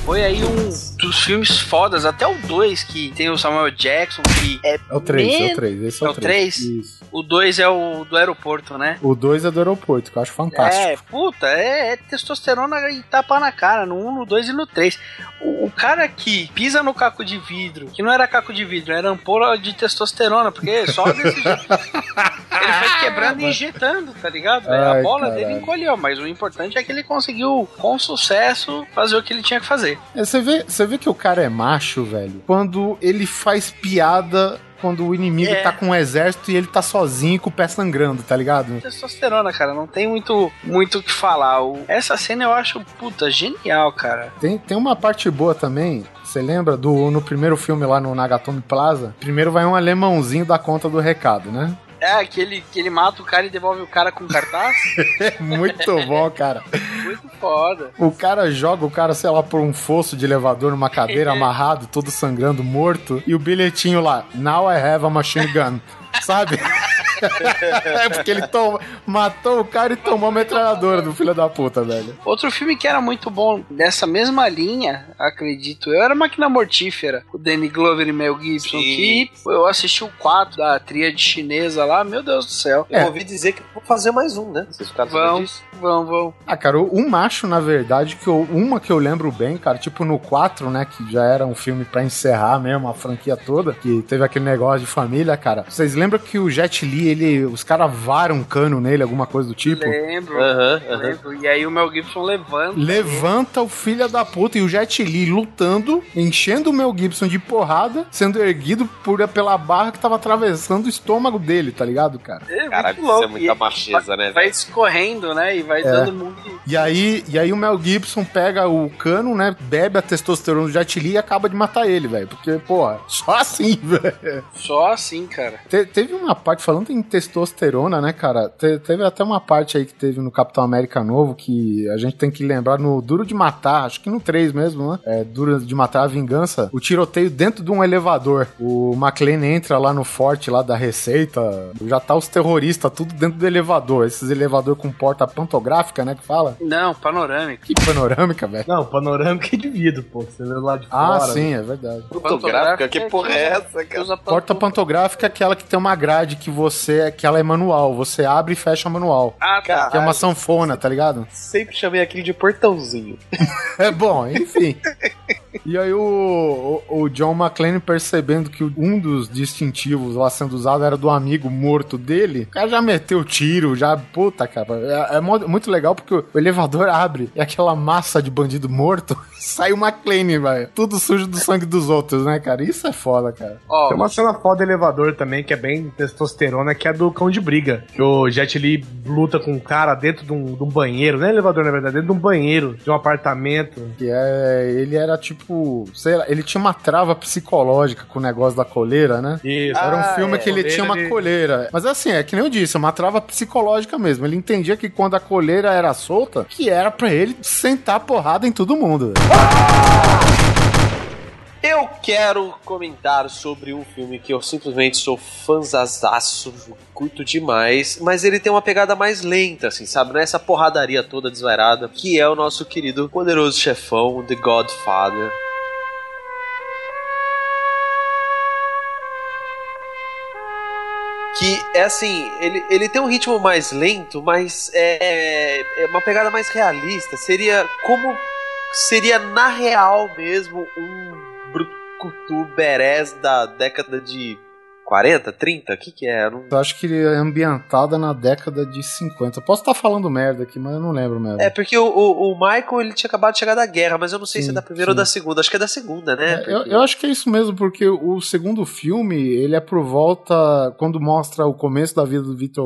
Foi aí um dos filmes fodas, até o 2, que tem o Samuel Jackson, que é. É o 3, é men- o 3. Esse é, É o o 3. três? Isso. O 2 é o do aeroporto, né? O 2 é do aeroporto, que eu acho fantástico. É, puta, é, é testosterona e tapa na cara, no 1, no 2 e no 3. O, o cara que pisa no caco de vidro, que não era caco de vidro, era ampola de testosterona, porque só desse jeito. Ele foi quebrando e injetando, tá ligado? Ai, a bola caralho. dele encolheu, mas o importante é que ele conseguiu, com sucesso, fazer o que ele tinha que fazer. É, Você vê, você vê que o cara é macho, velho, quando ele faz piada quando o inimigo É. tá com um exército e ele tá sozinho com o pé sangrando, tá ligado? Testosterona, cara, não tem muito muito o que falar. Essa cena eu acho, puta, genial, cara. Tem, tem uma parte boa também. Você lembra do no primeiro filme lá no Nagatomi Plaza? Primeiro vai um alemãozinho dar conta do recado, né? É, aquele que ele mata o cara e devolve o cara com cartaz. Muito bom, cara. muito foda. O cara joga o cara, sei lá, por um fosso de elevador numa cadeira amarrado, todo sangrando, morto, e o bilhetinho lá, Now I have a machine gun. Sabe? é porque ele toma, matou o cara e tomou a metralhadora do filho da puta, velho. Outro filme que era muito bom nessa mesma linha, acredito eu, era Máquina Mortífera, o Danny Glover e Mel Gibson, Sim. que eu assisti o 4 da tríade chinesa lá, meu Deus do céu. Eu É. ouvi dizer que vou fazer mais um, né? Vocês ficaram Vão, disso? vão, vão. Ah, cara, um macho, na verdade, que eu, uma que eu lembro bem, cara, tipo no 4, né, que já era um filme pra encerrar mesmo a franquia toda, que teve aquele negócio de família, cara. Vocês lembram que o Jet Li, ele, os caras varam um cano nele, alguma coisa do tipo? Lembro, Aham, aham. lembro. E aí o Mel Gibson levanta. Levanta o filho da puta e o Jet Li lutando, enchendo o Mel Gibson de porrada, sendo erguido por, pela barra que tava atravessando o estômago dele, tá ligado, cara? É, Caralho, muito isso é louco. muita E macheza, né? Vai velho? escorrendo, né? E vai dando muito. E aí, e aí o Mel Gibson pega o cano, né, bebe a testosterona do Jet Li e acaba de matar ele, velho. Porque, porra, só assim, velho. Só assim, cara. Te- teve uma parte, falando em testosterona, né, cara? te- teve até uma parte aí que teve no Capitão América Novo que a gente tem que lembrar no Duro de Matar, acho que no 3 mesmo, né? É, Duro de Matar a Vingança, o tiroteio dentro de um elevador. O McLean entra lá no forte lá da Receita, já tá os terroristas tudo dentro do elevador. Esses elevador com porta pantográfica, né, que fala? Não, panorâmico. Que panorâmica, velho. Não, panorâmica é de vidro, pô. Você vê lá de Ah, fora. sim, é verdade. Fotográfica? Que porra é essa, Que cara? Porta pantográfica é aquela que tem uma grade que você, que ela é manual, você abre e fecha manual. Ah, tá. Que é uma sanfona, tá ligado? Sempre chamei aquele de portãozinho. É bom, enfim. E aí o, o, o John McClane percebendo que um dos distintivos lá sendo usado era do amigo morto dele, o cara já meteu tiro, já, puta, cara. É, é muito legal porque o elevador abre e aquela massa de bandido morto sai o McClane, velho. Tudo sujo do sangue dos outros, né, cara? Isso é foda, cara. Ó, Tem uma cena foda do elevador também, que é bem testosterona, que é do cão de briga. Que o Jet Li luta com um cara dentro de um, de um banheiro, não é elevador na verdade, dentro de um banheiro, de um apartamento. Que é. Ele era tipo. Sei lá, ele tinha uma trava psicológica com o negócio da coleira, né? Isso. Era um Ah, filme é. que ele Coleira tinha uma de- coleira. Mas assim, é que nem eu disse, é uma trava psicológica mesmo. Ele entendia que quando a coleira era solta, que era pra ele sentar porrada em todo mundo. Eu quero comentar sobre um filme que eu simplesmente sou fãzazaço, curto demais, mas ele tem uma pegada mais lenta, assim, sabe? Não é essa porradaria toda desvairada, que é o nosso querido poderoso chefão, The Godfather. Que é assim, ele, ele tem um ritmo mais lento, mas é, é uma pegada mais realista. Seria como seria na real mesmo um brucutu berés da década de 40, 30? O que que é? Eu não- Eu acho que ele é ambientada na década de 50. Posso estar falando merda aqui, mas eu não lembro mesmo. É, porque o, o, o Michael ele tinha acabado de chegar da guerra, mas eu não sei se Sim, é da primeira ou sim. da segunda. Acho que é da segunda, né? É, eu, Porque- eu acho que é isso mesmo, porque o segundo filme, ele é por volta, quando mostra o começo da vida do Vitor,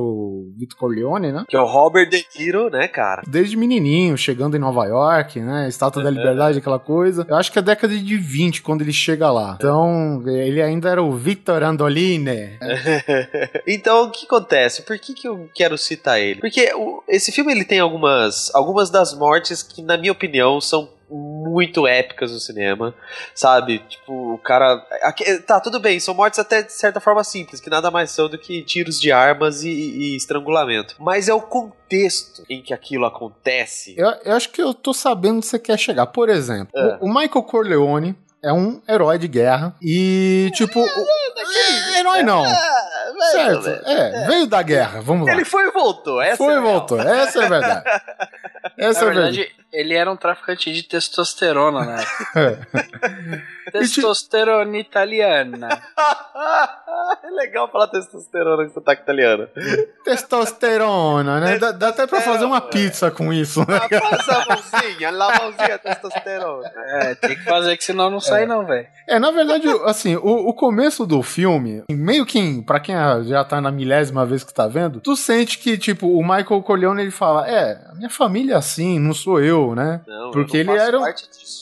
Vitor Corleone, né? Que é o Robert De Niro, né, cara? Desde menininho, chegando em Nova York, né? Estátua da Liberdade, aquela coisa. Eu acho que é década de 20 quando ele chega lá. Então, ele ainda era o Victor Andolini. então, o que acontece? Por que, que eu quero citar ele? Porque o- esse filme ele tem algumas, algumas das mortes que, na minha opinião, são muito épicas no cinema, sabe? Tipo, o cara. aqui- tá, tudo bem, são mortes até de certa forma simples, que nada mais são do que tiros de armas e, e estrangulamento. Mas é o contexto em que aquilo acontece. Eu, eu acho que eu tô sabendo onde você quer chegar. Por exemplo, É. o, o Michael Corleone é um herói de guerra e, tipo. o- é, herói não. Ah, Certo, é, veio da guerra, vamos lá. Ele foi e voltou. Essa Foi é e real. voltou, essa é a verdade. Essa Na é a verdade. verdade, ele era um traficante de testosterona, né? Testosterona italiana. é legal falar testosterona com sotaque italiano. Testosterona, né? Dá, dá até pra fazer uma pizza com isso, né? Passa a mãozinha, lá a mãozinha, testosterona. É, tem que fazer que senão não sai não, velho. É, na verdade, assim, o, o começo do filme, meio que, pra quem já tá na milésima vez que tá vendo, tu sente que, tipo, o Michael Corleone, ele fala, é, a minha família é assim, não sou eu, né? Não, Porque ele era.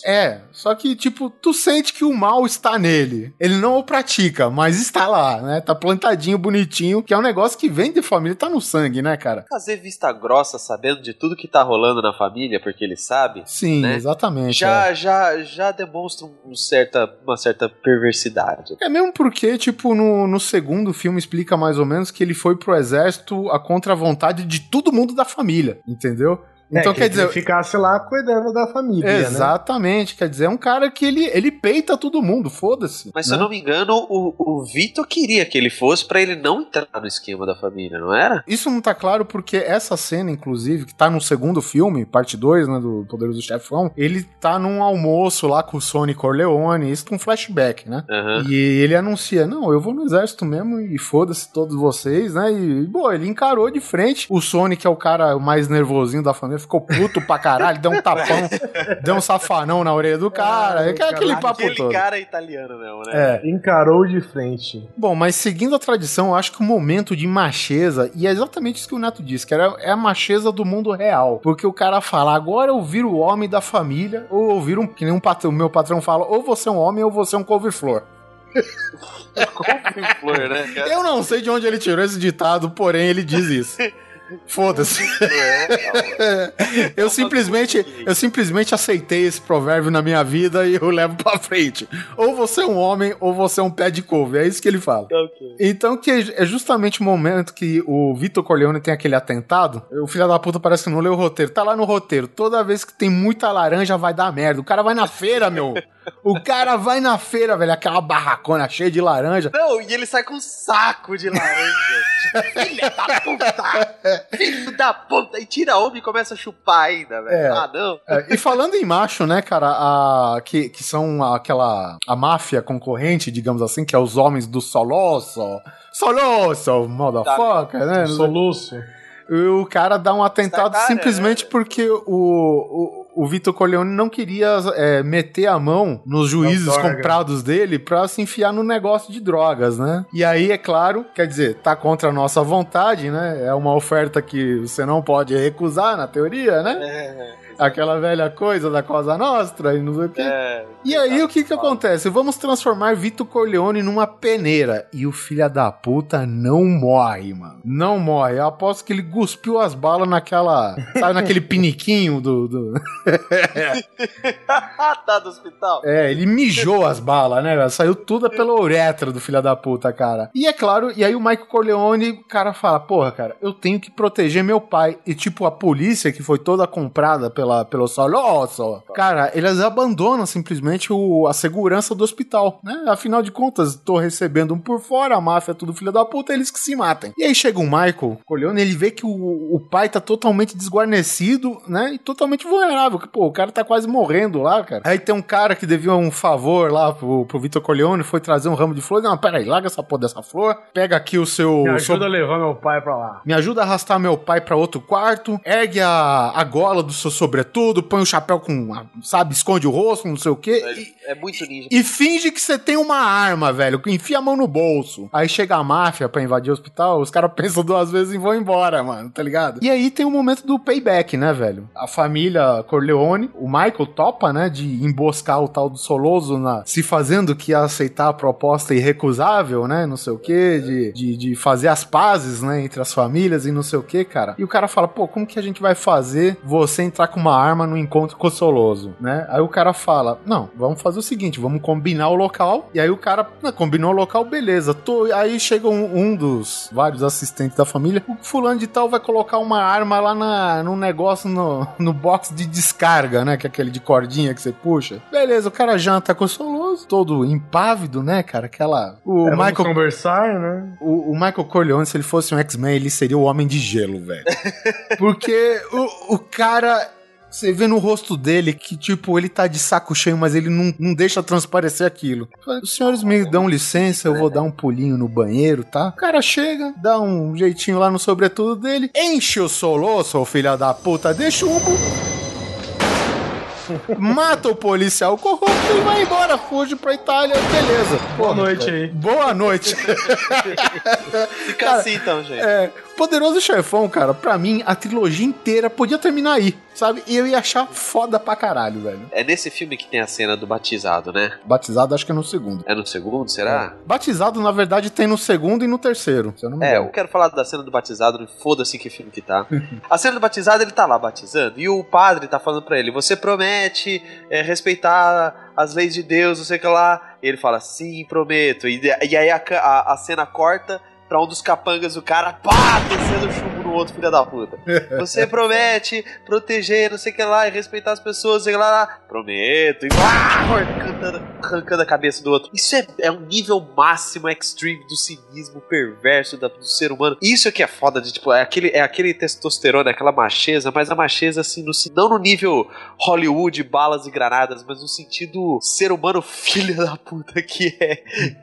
É, só que, tipo, tu sente que o mal está nele. Ele não o pratica, mas está lá, né? Tá plantadinho, bonitinho, que é um negócio que vem de família, tá no sangue, né, cara? Fazer vista grossa sabendo de tudo que tá rolando na família, porque ele sabe, Sim, Né? exatamente. já, já, já demonstra um certa, uma certa perversidade. É mesmo porque, tipo, no, no segundo filme explica mais ou menos que ele foi pro exército a contra a vontade de todo mundo da família, entendeu? Então É, que quer dizer. Ele ficasse lá cuidando da família, né? Exatamente, quer dizer, é um cara que ele, ele peita todo mundo, foda-se. Mas se né? eu não me engano, o, o Vitor queria que ele fosse pra ele não entrar no esquema da família, não era? Isso não tá claro porque essa cena, inclusive, que tá no segundo filme, parte 2, né, do Poderoso Chefão, ele tá num almoço lá com o Sony Corleone, isso com flashback, né? Aham. E ele anuncia, não, eu vou no exército mesmo e foda-se todos vocês, né? E, boa, ele encarou de frente. O Sony, que é o cara mais nervosinho da família, ficou puto pra caralho, deu um tapão, deu um safanão na orelha do cara. Ai, é aquele papo Aquele todo. cara é italiano mesmo, né? É. Encarou de frente. Bom, mas seguindo a tradição, eu acho que o momento de macheza, e é exatamente isso que o Neto disse, que era, é a macheza do mundo real. Porque o cara fala, agora eu viro o homem da família, ou eu viro um, que nem um patrão, o meu patrão fala, ou você é um homem ou você é um couve-flor. Couve-flor, né, cara? Eu não sei de onde ele tirou esse ditado, porém ele diz isso. Foda-se. Eu simplesmente, eu simplesmente aceitei esse provérbio na minha vida e eu levo pra frente. Ou você é um homem ou você é um pé de couve. É isso que ele fala. Então, que é justamente o momento que o Vitor Corleone tem aquele atentado. O filho da puta parece que não leu o roteiro. Tá lá no roteiro. Toda vez que tem muita laranja vai dar merda. O cara vai na feira, meu. O cara vai na feira, velho. Aquela barracona cheia de laranja. Não, e ele sai com um saco de laranja. Filha da puta! Filho da puta! E tira a homem e começa a chupar ainda, velho. É. Ah, não. É, e falando em macho, né, cara, a, que, que são aquela. a máfia concorrente, digamos assim, que é os homens do Solosso. Solosso, motherfucker, né? Soluço. O cara dá um atentado simplesmente porque o, o, o Vitor Corleone não queria é, meter a mão nos juízes comprados dele pra se enfiar no negócio de drogas, né? E aí, é claro, quer dizer, tá contra a nossa vontade, né? É uma oferta que você não pode recusar, na teoria, né? É, Aquela velha coisa da Cosa Nostra e não sei o quê. é. E aí, o que que acontece? Vamos transformar Vitor Corleone numa peneira. E o filho da puta não morre, mano. Não morre. Eu aposto que ele cuspiu as balas naquela. Sabe, naquele piniquinho do. do- tá do hospital. É, ele mijou as balas, né? Saiu tudo pela uretra do filho da puta, cara. E é claro, e aí o Michael Corleone, o cara fala: Porra, cara, eu tenho que proteger meu pai. E tipo, a polícia, que foi toda comprada pela, pelo Solosso, cara, eles abandonam simplesmente o, a segurança do hospital, né? Afinal de contas, tô recebendo um por fora, a máfia é tudo filho da puta, eles que se matem. E aí chega o Michael Corleone, ele vê que o, o pai tá totalmente desguarnecido, né? E totalmente vulnerável. Que, pô, o cara tá quase morrendo lá, cara. Aí tem um cara que devia um favor lá pro, pro Vitor Corleone, foi trazer um ramo de flor. Não, peraí, larga essa porra dessa flor. Pega aqui o seu. Me o seu- ajuda a levar meu pai pra lá. me ajuda a arrastar meu pai pra outro quarto, ergue a, a gola do seu sobretudo, põe o chapéu com, sabe, esconde o rosto, não sei o quê. E, É muito ninja. e finge que você tem uma arma, velho. que Enfia a mão no bolso. Aí chega a máfia pra invadir o hospital, os caras pensam duas vezes e vão embora, mano, tá ligado? E aí tem o momento do payback, né, velho? A família Corleone, o Michael topa, né, de emboscar o tal do Soloso na, se fazendo que ia aceitar a proposta irrecusável, né, não sei o quê, de, de, de fazer as pazes, né, entre as famílias e não sei o quê, cara. E o cara fala, pô, como que a gente vai fazer você entrar com uma arma no encontro com o Soloso, né? Aí o cara fala, não, vamos fazer o seguinte, vamos combinar o local. E aí o cara "Ah, combinou o local, beleza. Tô... Aí chega um, um dos vários assistentes da família, o fulano de tal vai colocar uma arma lá na, num negócio no, no box de descarga, né? Que é aquele de cordinha que você puxa. Beleza, o cara janta com o Soloso, Poderoso, todo impávido, né, cara? Aquela. O É, Michael. conversar, né? O, o Michael Corleone, se ele fosse um X-Men, ele seria o Homem de Gelo, velho. Porque o, o cara. Você vê no rosto dele que, tipo, ele tá de saco cheio, mas ele não, não deixa transparecer aquilo. Os senhores me dão licença, eu vou dar um pulinho no banheiro, tá? O cara chega, dá um jeitinho lá no sobretudo dele, enche o soloço, ô filha da puta, de chumbo. Mata o policial corrupto e vai embora, fuge pra Itália, beleza. Boa noite aí. Boa noite. Fica assim então, gente. É, Poderoso Chefão, cara, pra mim, a trilogia inteira podia terminar aí, sabe? E eu ia achar foda pra caralho, velho. É nesse filme que tem a cena do batizado, né? Batizado, acho que é no segundo. É no segundo, será? Batizado, na verdade, tem no segundo e no terceiro. Se eu não É, eu quero falar da cena do batizado, foda-se que filme que tá. A cena do batizado, ele tá lá batizando, e o padre tá falando pra ele: você promete é, respeitar as leis de Deus, não sei o que lá. E ele fala, sim, prometo. E, e aí a, a, a cena corta pra um dos capangas do cara, pá, descendo chumbo no outro filho da puta. Você promete proteger, não sei o que lá, e respeitar as pessoas, não sei o que lá. Prometo. E arrancando, arrancando a cabeça do outro. Isso é, é um nível máximo extreme do cinismo perverso da- do ser humano. Isso é que é foda de, tipo, é aquele, é aquele testosterona, aquela macheza, mas a macheza, assim, no, não no nível Hollywood, balas e granadas, mas no sentido ser humano filho da puta que é,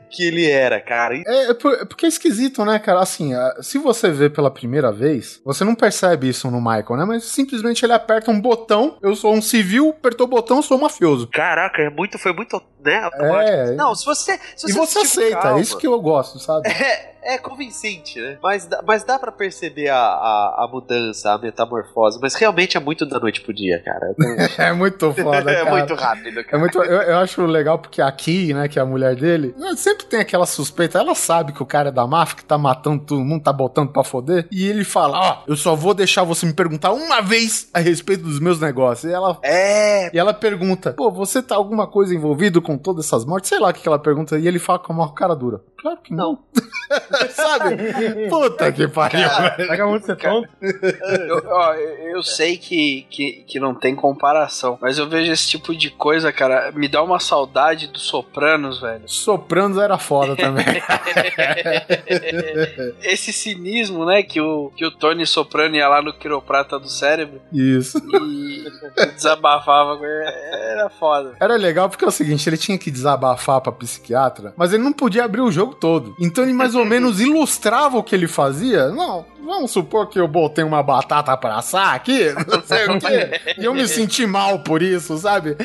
que ele era, cara. É, é é porque é esquisito, né, cara? Assim, se você vê pela primeira vez, você não percebe isso no Michael, né? Mas simplesmente ele aperta um botão, eu sou um civil, apertou o botão, sou um mafioso. Caraca, é muito, foi muito, né? É. Não, se você. Se E você assistir com aceita, calma, é isso que eu gosto, sabe? É, é convincente, né? Mas, dá- mas dá pra perceber a, a, a mudança, a metamorfose. Mas realmente é muito da noite pro dia, cara. É muito foda, é cara. muito rápido, É cara. muito, eu, eu acho legal porque a Ki, né, que é a mulher dele, né, sempre tem aquela suspeita. Ela sabe que o cara é da máfia, que tá matando todo mundo, tá botando pra foder. E ele fala: Ó, eu só vou deixar você me perguntar uma vez a respeito dos meus negócios. E ela. É, E ela pergunta: Pô, você tá alguma coisa envolvido com todas essas mortes? Sei lá o que, que ela pergunta. E ele fala com uma cara dura: Claro que não. sabe? Puta que pariu. Acabou de ser tonto. Eu, ó, eu sei que, que, que não tem comparação, mas eu vejo esse tipo de coisa, cara, me dá uma saudade dos Sopranos, velho. Sopranos era foda também. Esse cinismo, né, que o, que o Tony Soprano ia lá no quiroprata do cérebro Isso. e desabafava, com ele, era foda. Era legal porque é o seguinte, ele tinha que desabafar pra psiquiatra, mas ele não podia abrir o jogo todo. Então ele mais ou menos ilustrava o que ele fazia. Não, vamos supor que eu botei uma batata pra assar aqui, não sei o quê, e eu me senti mal por isso, sabe?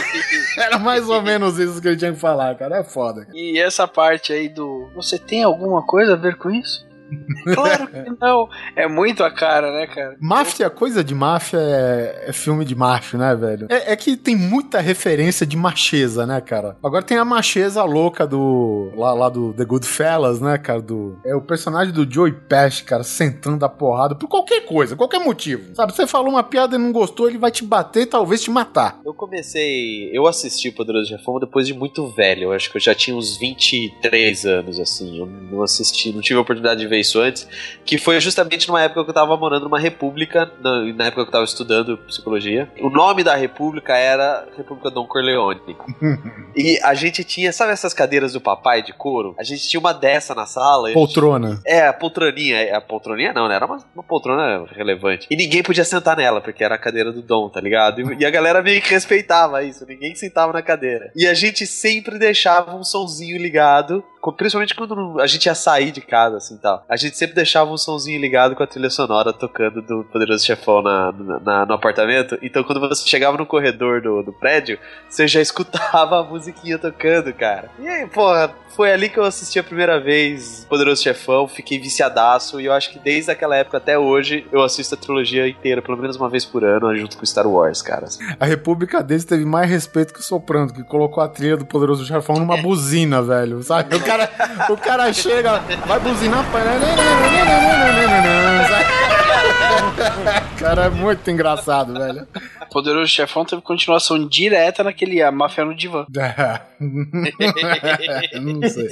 Era mais ou menos isso que ele tinha que falar, cara. É foda. E essa parte aí do. Você tem alguma coisa a ver com isso? Claro que não. É muito a cara, né, cara? Máfia, coisa de máfia é, é filme de macho, né, velho? É, é que tem muita referência de macheza, né, cara? Agora tem a macheza louca do. Lá, lá do The Goodfellas, né, cara? Do, é o personagem do Joey Pesci, cara, sentando a porrada por qualquer coisa, qualquer motivo. Sabe, você falou uma piada e não gostou, ele vai te bater e talvez te matar. Eu comecei. Eu assisti o Poderoso Chefão depois de muito velho. Eu acho que eu já tinha uns 23 anos, assim. Eu não assisti, não tive a oportunidade de ver isso antes. Que foi justamente numa época que eu tava morando numa república, na, na época que eu tava estudando psicologia. O nome da república era República Dom Corleone. e a gente tinha, sabe essas cadeiras do papai de couro? A gente tinha uma dessa na sala. e a gente- Poltrona. é, a poltroninha. A poltroninha não, né? Era uma, uma poltrona relevante. E ninguém podia sentar nela, porque era a cadeira do Dom, tá ligado? E, e a galera meio que respeitava isso. Ninguém sentava na cadeira. E a gente sempre deixava um sonzinho ligado. Principalmente quando a gente ia sair de casa, assim tal. A gente sempre deixava um sonzinho ligado com a trilha sonora tocando do Poderoso Chefão na, na- no apartamento. Então quando você chegava no corredor do, do prédio, você já escutava a musiquinha tocando, cara. E aí, porra, foi ali que eu assisti a primeira vez Poderoso Chefão, fiquei viciadaço e eu acho que desde aquela época até hoje eu assisto a trilogia inteira, pelo menos uma vez por ano, junto com Star Wars, cara. A República deles teve mais respeito que o Soprano, que colocou a trilha do Poderoso Chefão numa buzina, velho. Sabe? Cara, o cara chega, vai buzinar. Cara, é muito engraçado, velho. Poderoso Chefão teve continuação direta naquele A Máfia no Divã. Não sei.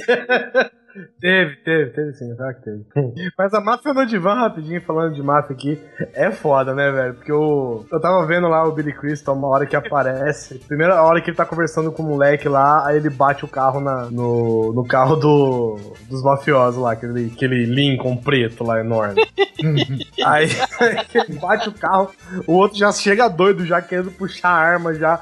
Teve, teve, teve sim, claro que teve. Mas a máfia no divã, rapidinho, falando de máfia aqui, é foda, né, velho? Porque eu, eu tava vendo lá o Billy Crystal, uma hora que aparece. Primeira hora que ele tá conversando com o moleque lá, aí ele bate o carro na, no, no carro do, dos mafiosos lá, aquele, aquele Lincoln preto lá enorme. aí, ele bate o carro, o outro já chega doido, já querendo puxar a arma já.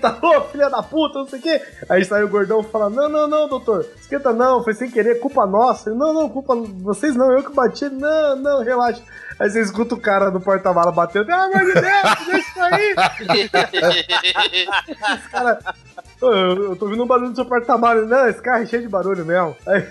tá, ô, filha da puta, não sei o quê. Aí sai o gordão fala: Não, não, não, doutor, esquenta não, foi sem querer, culpa nossa. Não, não, culpa vocês não, eu que bati. Não, não, relaxa. Aí você escuta o cara do porta-mala batendo, pelo amor de Deus, deixa isso aí. Esse cara, "Ô, eu, eu tô ouvindo um barulho do seu porta-mala. Não, esse carro é cheio de barulho mesmo. Aí,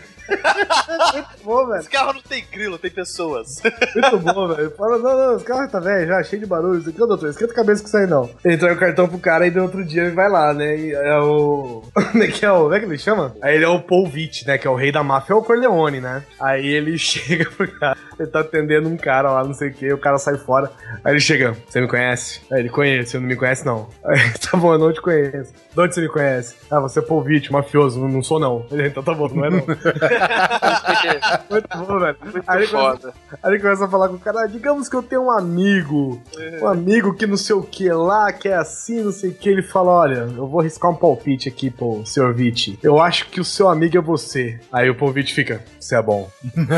muito bom, velho. Esse carro não tem grilo, tem pessoas. Muito bom, velho. Fala, não, não, esse carro tá velho já, cheio de barulho. Isso aqui, doutor, esquenta a cabeça isso aí não. Ele entrega o cartão pro cara e no outro dia ele vai lá, né? E é o. Como é que é o. Como é que ele chama? Aí ele é o Paul Witt, né? Que é o rei da máfia, é o Corleone, né? Aí ele chega pro cara, ele tá atendendo um cara lá, não sei o que, o cara sai fora. Aí ele chega, você me conhece? Aí ele conhece, você não me conhece não. Aí, tá bom, eu não te conheço. De onde você me conhece? Ah, você é Paul Witt, mafioso, não sou não. Ele, então tá bom, não é não. Muito bom, velho. Aí ele, começa, foda. aí ele começa a falar com o cara, ah, digamos que eu tenho um amigo, um amigo que não sei o que lá, que é assim, não sei o que. Ele fala, olha, eu vou arriscar um palpite aqui pro Sr. Witt. Eu acho que o seu amigo é você. Aí o Paul Witt fica, você é bom.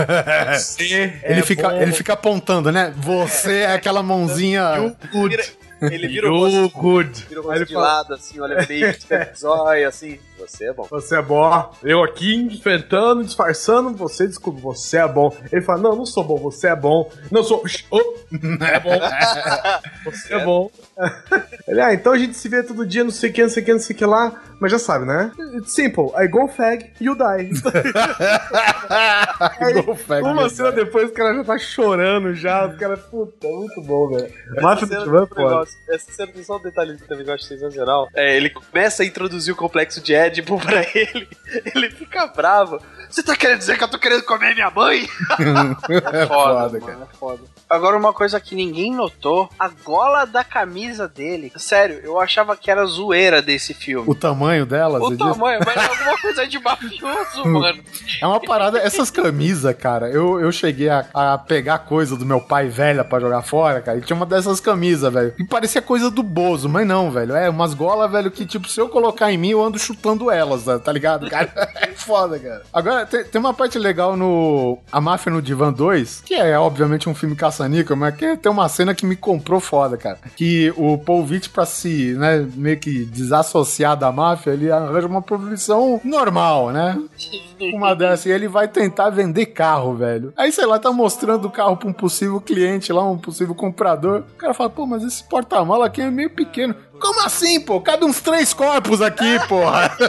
Você é Ele, fica, bom. ele fica apontando, né? Você é aquela mãozinha. You good. Ele vira o rosto, good. vira o rosto ele de fala, lado, assim, olha bem, zóia, assim. Você é bom. Você é bom. Eu aqui enfrentando, disfarçando, você desculpa, você é bom. Ele fala, não, não sou bom, você é bom. Não sou. Oh, é bom. Você é bom. Ele, ah, então a gente se vê todo dia, não sei o que, não sei o que, não sei o que lá. Mas já sabe, né? It's simple. I go fag, you die. Aí, Go fag, uma cena die. depois, o cara já tá chorando já. O cara, puta, muito bom, velho. Máfia do é um foda. negócio- Essa cena tem só um detalhe que eu também gosto sensacional. É, ele começa a introduzir o complexo de Edipo pra ele. Ele fica bravo. Você tá querendo dizer que eu tô querendo comer minha mãe? É Foda, foda, mano, cara. é foda. Agora, uma coisa que ninguém notou: a gola da camisa dele. Sério, eu achava que era zoeira desse filme. O tamanho dela, O diz? tamanho, mas é alguma coisa de mafioso, mano. É uma parada. Essas camisas, cara, eu, eu cheguei a, a pegar coisa do meu pai velha pra jogar fora, cara. E tinha uma dessas camisas, velho. E parecia coisa do Bozo, mas não, velho. É umas golas, velho, que tipo, se eu colocar em mim, eu ando chutando elas, tá- tá ligado, cara? É foda, cara. Agora, tem, tem uma parte legal no A Máfia no Divan 2, que é obviamente um filme caça-níquel, mas que tem uma cena que me comprou foda, cara. Que o Paul Witt, pra se, né, meio que desassociar da máfia, ele arranja uma profissão normal, né? uma dessa e ele vai tentar vender carro, velho. Aí, sei lá, tá mostrando o carro pra um possível cliente lá, um possível comprador. O cara fala, pô, mas esse porta-mala aqui é meio pequeno. Como assim, pô? Cabe uns três corpos aqui, porra.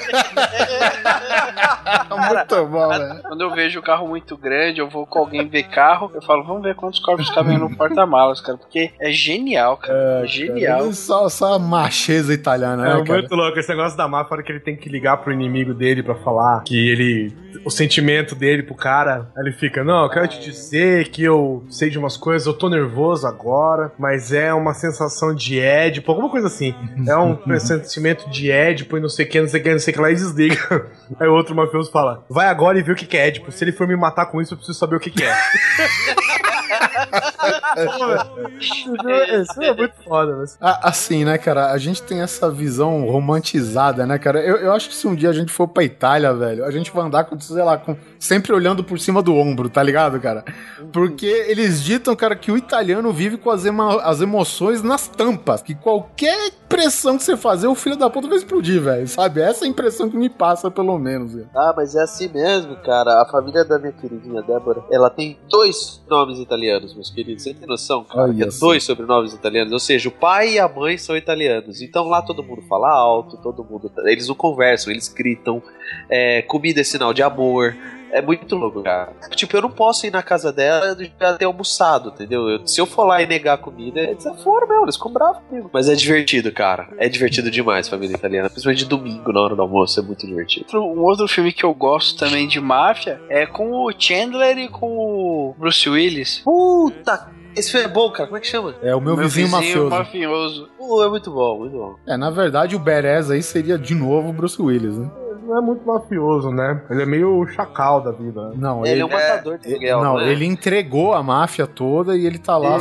Muito bom, velho. Quando eu vejo o carro muito grande, eu vou com alguém ver carro, eu falo, vamos ver quantos corpos cabem no porta-malas, cara. Porque é genial, cara. É, genial. Cara, só, só macheza italiana, É né, cara? muito louco esse negócio da máfia, a hora que ele tem que ligar pro inimigo dele pra falar que ele. O sentimento dele pro cara. Aí ele fica, não, eu quero te dizer que eu sei de umas coisas, eu tô nervoso agora, mas é uma sensação de Édipo, alguma coisa assim. É um sentimento de Édipo e não sei o que, não sei o que, não sei o que lá, e desliga. Aí o outro mafioso fala: vai agora e vê o que é Édipo. Se ele for me matar com isso, eu preciso saber o que é. Isso é muito foda, mas. Assim, né, cara? A gente tem essa visão romantizada, né, cara? Eu, eu acho que se um dia a gente for pra Itália, velho, a gente vai andar com, sei lá, com, sempre olhando por cima do ombro, tá ligado, cara? Porque eles ditam, cara, que o italiano vive com as, ema- as emoções nas tampas. Que qualquer pressão que você fazer, o filho da puta vai explodir, velho. Sabe? Essa é a impressão que me passa, pelo menos, velho. Ah, mas é assim mesmo, cara. A família da minha queridinha Débora, ela tem dois nomes italianos, meus queridos. Você tem noção, cara? Olha Que é dois sobrenomes italianos. Ou seja, o pai e a mãe são italianos. Então lá todo mundo fala alto, todo mundo. Eles não conversam, eles gritam. É, comida é sinal de amor. É muito louco, cara. Tipo, eu não posso ir na casa dela já ter almoçado, entendeu? Eu- se eu for lá e negar a comida, é desaforo mesmo, eles ficam bravos comigo. Mas é divertido, cara. É divertido demais, família italiana. Principalmente de domingo, na hora do almoço, é muito divertido. Um outro filme que eu gosto também de máfia é com o Chandler e com o Bruce Willis. Puta! Esse filme é bom, cara. Como é que chama? É o meu, vizinho, mafioso. mafioso. Uh, é muito bom, muito bom. É, na verdade, o Beres aí seria de novo o Bruce Willis, né? Não é muito mafioso, né? Ele é meio chacal da vida. né? Não, Ele ele, é um matador de aluguel. não, né? ele entregou a máfia toda e ele tá lá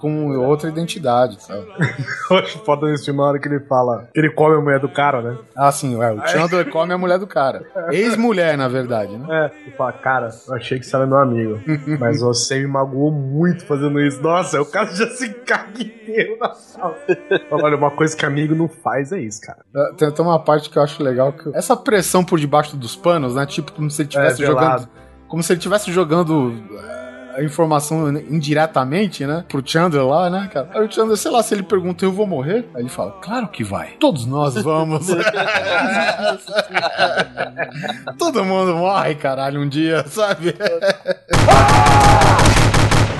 com outra identidade, sabe? Eu acho foda nesse filme na hora que ele fala que ele come a mulher do cara, né? Ah, sim, é, o Chandler come a mulher do cara. Ex-mulher, na verdade, né? É, ele fala, cara, eu achei que você era meu amigo, mas você me magoou muito fazendo isso. Nossa, o cara já se caga inteiro na sala. Olha, uma coisa que amigo não faz é isso, cara. É, Tem até uma parte que eu acho legal que essa pressão por debaixo dos panos, né? Tipo como se ele estivesse É, jogando, como se ele estivesse jogando a informação indiretamente, né? Pro Chandler lá, né, cara? Aí o Chandler, sei lá, se ele pergunta, eu vou morrer? Aí ele fala, claro que vai. Todos nós vamos. Todo mundo morre, caralho, um dia, sabe?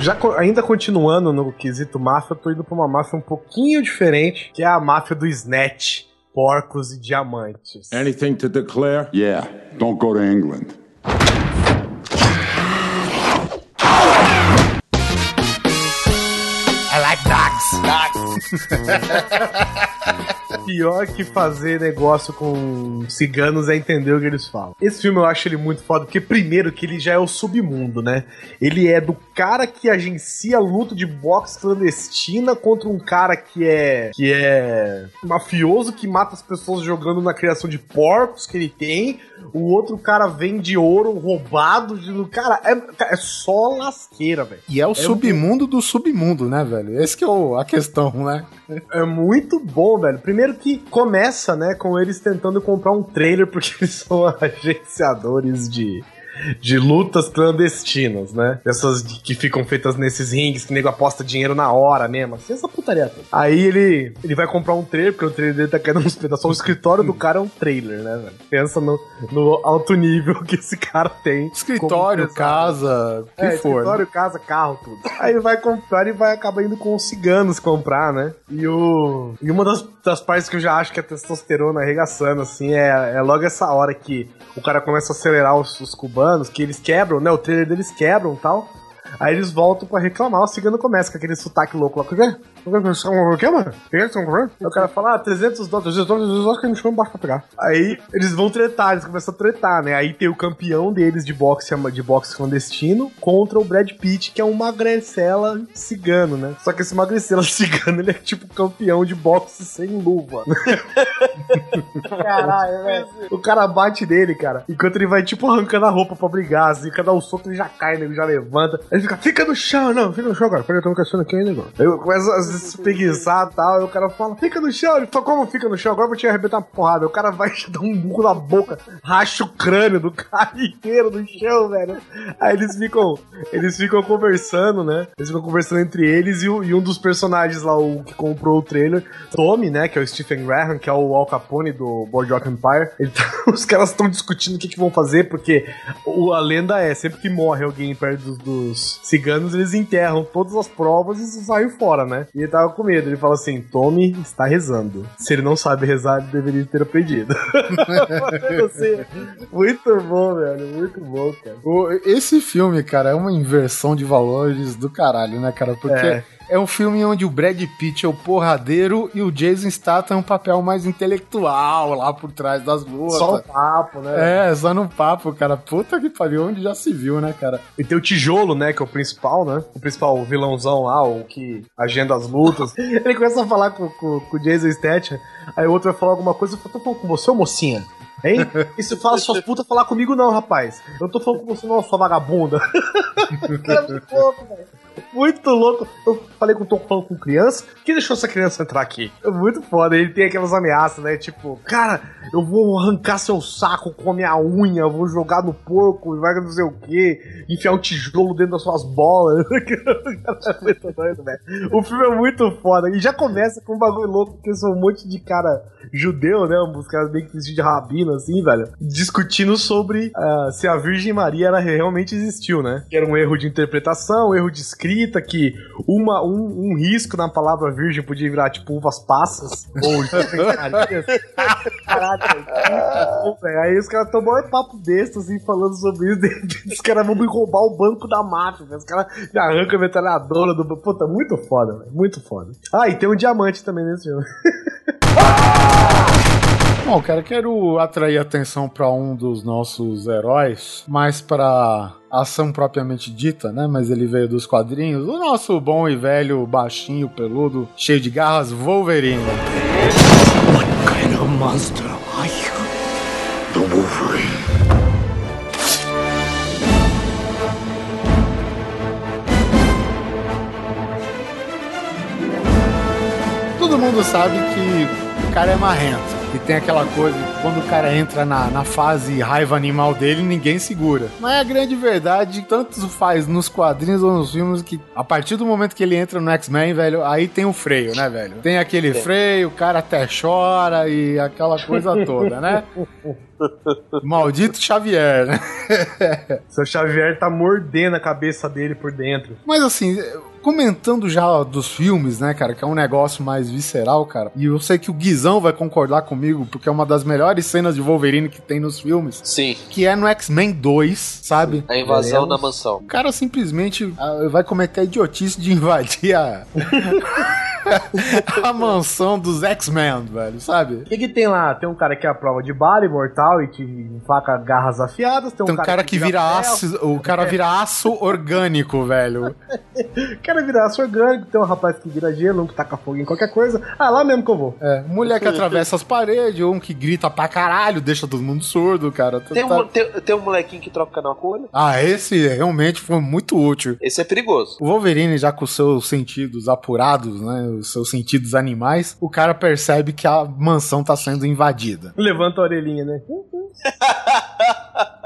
Já co- ainda continuando no quesito máfia, eu tô indo pra uma máfia um pouquinho diferente, que é a máfia do Snatch, porcos e diamantes. Anything to declare? Yeah, don't go to England. I Pior que fazer negócio com ciganos é entender o que eles falam. Esse filme eu acho ele muito foda, porque primeiro que ele já é o submundo, né? Ele é do cara que agencia luta de boxe clandestina contra um cara que é que é mafioso que mata as pessoas jogando na criação de porcos que ele tem. O outro cara vende ouro roubado. De... Cara, é, é só lasqueira, velho. E é o submundo do submundo, né, velho? Esse que é o- a questão, né? É muito bom, velho. Primeiro que começa, né, com eles tentando comprar um trailer porque eles são agenciadores de, de lutas clandestinas, né? Essas que ficam feitas nesses rings, que o nego aposta dinheiro na hora mesmo. Assim, essa putaria toda. Aí ele, ele vai comprar um trailer, porque o trailer dele tá caindo uns pedaços. O escritório do cara é um trailer, né, velho? Pensa no, no alto nível que esse cara tem. Escritório, casa, o que É, for. né? escritório, casa, carro, tudo. Aí vai comprar e vai acabar indo com os ciganos comprar, né? E o. E uma das, das partes que eu já acho que é testosterona arregaçando, assim, é, é logo essa hora que o cara começa a acelerar os, os cubanos, que eles quebram, né? O trailer deles quebram e tal. Aí eles voltam pra reclamar, o cigano começa com aquele sotaque louco lá. O quê? O quê, mano? O que eles estão comprando? Aí o cara fala, ah, 300 dólares, 300 dólares, 300 dólares que a gente foi embaixo pra pegar. Aí eles vão tretar, eles começam a tretar, né? Aí tem o campeão deles de boxe, de boxe clandestino contra o Brad Pitt, que é um magrecela cigano, né? Só que esse magrecela cigano, ele é tipo campeão de boxe sem luva. Caralho, velho. O cara bate nele, cara. Enquanto ele vai, tipo, arrancando a roupa pra brigar, assim, cada um soco ele já cai, né? Ele já levanta. Aí ele fica, fica no chão, não, fica no chão, cara. Peraí, eu tô caçando aqui ainda, Aí eu começo a se preguiçar e tal. Aí o cara fala, fica no chão. Ele fala, como fica no chão? Agora eu vou te arrebentar uma porrada. O cara vai te dar um burro na boca, racha o crânio do cara inteiro no chão, velho. Aí eles ficam, eles ficam conversando, né? Eles ficam conversando entre eles e, o- e um dos personagens lá, o que comprou o trailer, Tommy, né? Que é o Stephen Graham, que é o Al Capone do Boardwalk Empire. Tá- os caras estão discutindo o que, que vão fazer, porque o- a lenda é, sempre que morre alguém perto dos, dos ciganos, eles enterram todas as provas e saem fora, né? E ele tava com medo. Ele fala assim: Tommy está rezando. Se ele não sabe rezar, ele deveria ter aprendido. Assim, muito bom, velho. Muito bom, cara. O- esse filme, cara, é uma inversão de valores do caralho, né, cara? Porque É. é, um filme onde o Brad Pitt é o porradeiro e o Jason Statham é um papel mais intelectual lá por trás das lutas. Só o papo, né? É, só no papo, cara. Puta que pariu, onde já se viu, né, cara? E tem o Tijolo, né? Que é o principal, né? O principal vilãozão lá, o que agenda as lutas. Ele começa a falar com, com, com o Jason Statham, aí o outro vai falar alguma coisa, eu falo, tô falando com você, ô mocinha? Hein? Isso fala suas putas falar comigo não, rapaz. Eu não tô falando com você não, sua vagabunda. Cara, muito louco, velho. Muito louco. Eu falei que eu tô falando com criança. Quem deixou essa criança entrar aqui? É muito foda. Ele tem aquelas ameaças, né? Tipo, cara, eu vou arrancar seu saco com a minha unha, eu vou jogar no porco, vai não sei o quê, enfiar um tijolo dentro das suas bolas. É muito doido, velho. O filme é muito foda. E já começa com um bagulho louco, porque são um monte de cara judeu, né? Uns caras meio que vestidos de rabino, assim, velho. Discutindo sobre ah, se a Virgem Maria ela realmente existiu, né? Que era um erro de interpretação, um erro de escrita, que uma, um, um risco na palavra virgem podia virar, tipo, uvas passas, ou velho. Aí os caras tomam um papo besta, assim, falando sobre isso. Os caras vão me roubar o banco da máfia. Os caras já arrancam a metralhadora do banco. Puta, muito foda, velho. Muito foda. Ah, e tem um diamante também nesse filme. Bom, cara, quero atrair atenção pra um dos nossos heróis, mais pra ação propriamente dita, né? Mas ele veio dos quadrinhos. O nosso bom e velho, baixinho, peludo, cheio de garras, Wolverine. kind of monster are you? The Wolverine. Todo mundo sabe que o cara é marrento. E tem aquela coisa, quando o cara entra na, na fase raiva animal dele, ninguém segura. Mas a grande verdade, tanto faz nos quadrinhos ou nos filmes, que a partir do momento que ele entra no X-Men, velho, aí tem o freio, né, velho? Tem aquele freio, o cara até chora e aquela coisa toda, né? Maldito Xavier, né? Seu Xavier tá mordendo a cabeça dele por dentro. Mas assim, comentando já dos filmes, né, cara, que é um negócio mais visceral, cara. E eu sei que o Guizão vai concordar comigo, porque é uma das melhores cenas de Wolverine que tem nos filmes. Sim. Que é no X-Men 2, sabe? A invasão É, da mansão. O cara simplesmente ah, vai cometer a idiotice de invadir a. a mansão dos X-Men, velho, sabe? O que, que tem lá? Tem um cara que é a prova de bala imortal e que faca garras afiadas. Tem um, Tem um cara que vira ferro, aço, o cara vira aço orgânico, velho. O cara vira aço orgânico. Tem um rapaz que vira gelo, um que taca fogo em qualquer coisa. Ah, lá mesmo que eu vou. É, mulher que atravessa as paredes, um que grita pra caralho, deixa todo mundo surdo, cara. Tem Tá- um, tem, tem um molequinho que troca canal com olho. Ah, esse realmente foi muito útil. Esse é perigoso. O Wolverine, já com os seus sentidos apurados, né? Os seus sentidos animais, o cara percebe que a mansão tá sendo invadida. Levanta a orelhinha, né?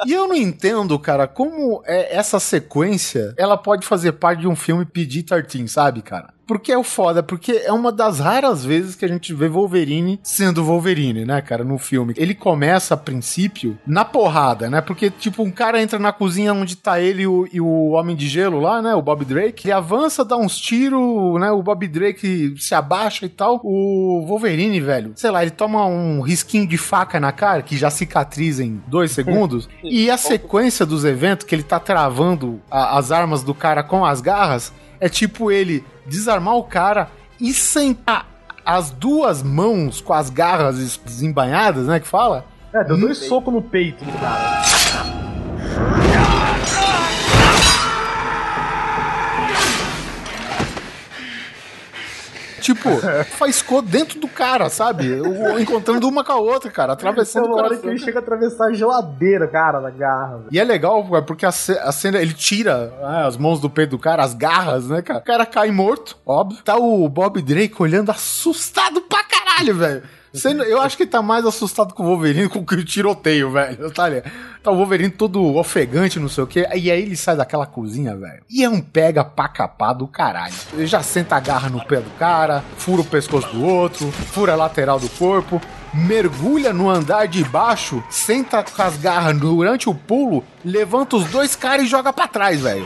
E eu não entendo, cara, como é essa sequência ela pode fazer parte de um filme PG-13, sabe, cara? Porque é o foda, porque é uma das raras vezes que a gente vê Wolverine sendo Wolverine, né, cara, no filme. Ele começa, a princípio, na porrada, né? Porque, tipo, um cara entra na cozinha onde tá ele e o, e o Homem de Gelo lá, né, o Bob Drake, ele avança, dá uns tiros, né, o Bob Drake se abaixa e tal. O Wolverine, velho, sei lá, ele toma um risquinho de faca na cara, que já cicatriza em dois segundos, e a sequência dos eventos, que ele tá travando a- as armas do cara com as garras, é tipo ele desarmar o cara e sentar as duas mãos com as garras es- desembainhadas, né, que fala? É, deu dois socos no peito do cara. Tipo, faiscou dentro do cara, sabe? O- Encontrando uma com a outra, cara, atravessando o hora que ele chega a atravessar a geladeira, cara, na garra. E é legal, cara, porque a cena, ele tira né, as mãos do peito do cara, as garras, né, cara? O cara cai morto, óbvio. Tá o Bob Drake olhando assustado pra caralho, velho. Eu acho que ele tá mais assustado com o Wolverine com que o tiroteio, velho. Tá, tá o Wolverine todo ofegante, não sei o quê. E aí ele sai daquela cozinha, velho. E é um pega pra capar do caralho. Ele já senta a garra no pé do cara, fura o pescoço do outro, fura a lateral do corpo mergulha no andar de baixo, senta com as garras durante o pulo, levanta os dois caras e joga pra trás, velho.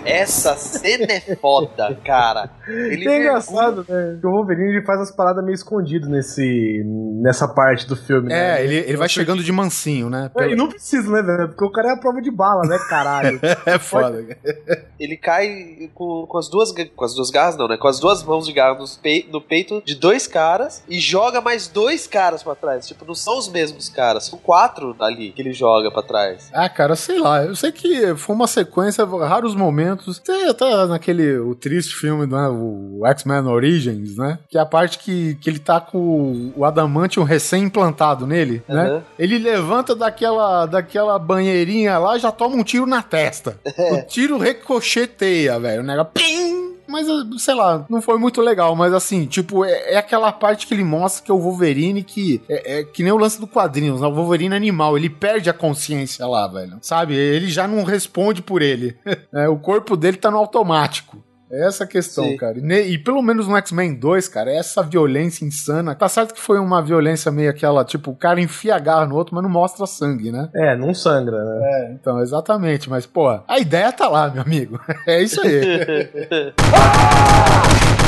Essa cena é foda, cara. Ele é engraçado, né? Que o Wolverine ele faz as paradas meio escondido nesse, nessa parte do filme, né? É, ele, ele vai chegando de mansinho, né? É, E não precisa, né, velho? Porque o cara é a prova de bala, né, caralho? É foda. Ele cai com, com as duas com as duas garras, não, né? Com as duas mãos de garra pei- no peito de dois caras e joga mais dois caras pra trás. Tipo, não são os mesmos caras, são quatro ali que ele joga pra trás. Ah, cara, sei lá. Eu sei que foi uma sequência, raros momentos. Até, até naquele o triste filme, né, o X-Men Origins, né? Que é a parte que, que ele tá com o Adamantium recém-implantado nele, né? Uhum. Ele levanta daquela, daquela banheirinha lá já toma um tiro na testa. O tiro ricocheteia, velho. O negócio. Pim! Mas, sei lá, não foi muito legal. Mas assim, tipo, é, é aquela parte que ele mostra que é o Wolverine que. É, é que nem o lance do quadrinhos, né? O Wolverine animal. Ele perde a consciência lá, velho. Sabe? Ele já não responde por ele. É, o corpo dele tá no automático. É essa a questão, Sim. cara. E, e pelo menos no X-Men 2, cara, essa violência insana. Tá certo que foi uma violência meio aquela, tipo, o cara enfia a garra no outro, mas não mostra sangue, né? É, não sangra, né? É, então, exatamente. Mas, pô, a ideia tá lá, meu amigo. É isso aí. Ó,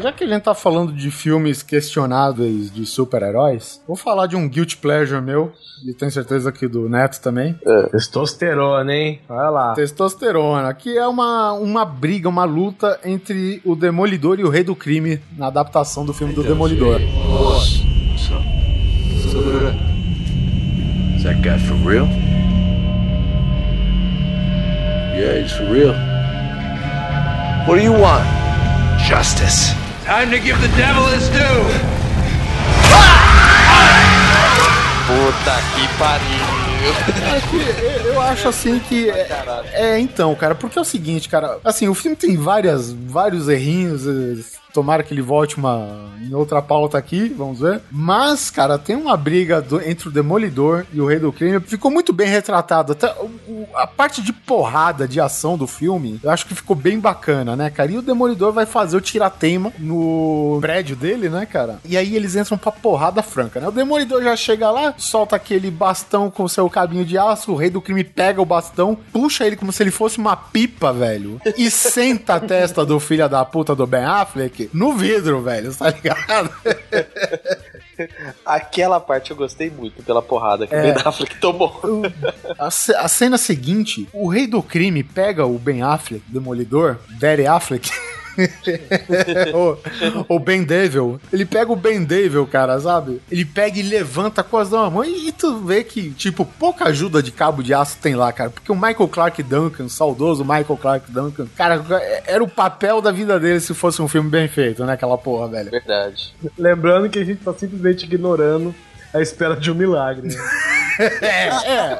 já que a gente tá falando de filmes questionáveis de super-heróis, vou falar de um guilty pleasure meu, e tenho certeza que do Neto também. Testosterona, hein? Olha lá. Testosterona, que é uma, uma briga, uma luta entre o Demolidor e o Rei do Crime na adaptação do filme do Demolidor. Is that guy for real? Yeah, he's for real. What do you want? Justice. Time to give the devil his due. Puta que pariu. É que eu- eu acho assim que. É, é, então, cara, porque é o seguinte, cara. Assim, o filme tem várias, vários errinhos. Tomara que ele volte uma, em outra pauta aqui, vamos ver. Mas, cara, tem uma briga do- entre o Demolidor e o Rei do Crime. Ficou muito bem retratado. Até o- o- a parte de porrada, de ação do filme, eu acho que ficou bem bacana, né, cara? E o Demolidor vai fazer o tirateima no prédio dele, né, cara? E aí eles entram pra porrada franca, né? O Demolidor já chega lá, solta aquele bastão com seu cabinho de aço, o Rei do Crime pega o bastão, puxa ele como se ele fosse uma pipa, velho, e senta a testa do filho da puta do Ben Affleck no vidro, velho, tá ligado? Aquela parte eu gostei muito pela porrada que É. o Ben Affleck tomou. A, a cena seguinte, o Rei do Crime pega o Ben Affleck, Demolidor, Daddy Affleck. o, o Ben Devil, ele pega o Ben Devil, cara, sabe? Ele pega e levanta com as duas mãos e tu vê que, tipo, pouca ajuda de cabo de aço tem lá, cara. Porque o Michael Clark Duncan, saudoso Michael Clark Duncan, cara, era o papel da vida dele se fosse um filme bem feito, né? Aquela porra, velho. Verdade. Lembrando que a gente tá simplesmente ignorando a espera de um milagre. né? É, é.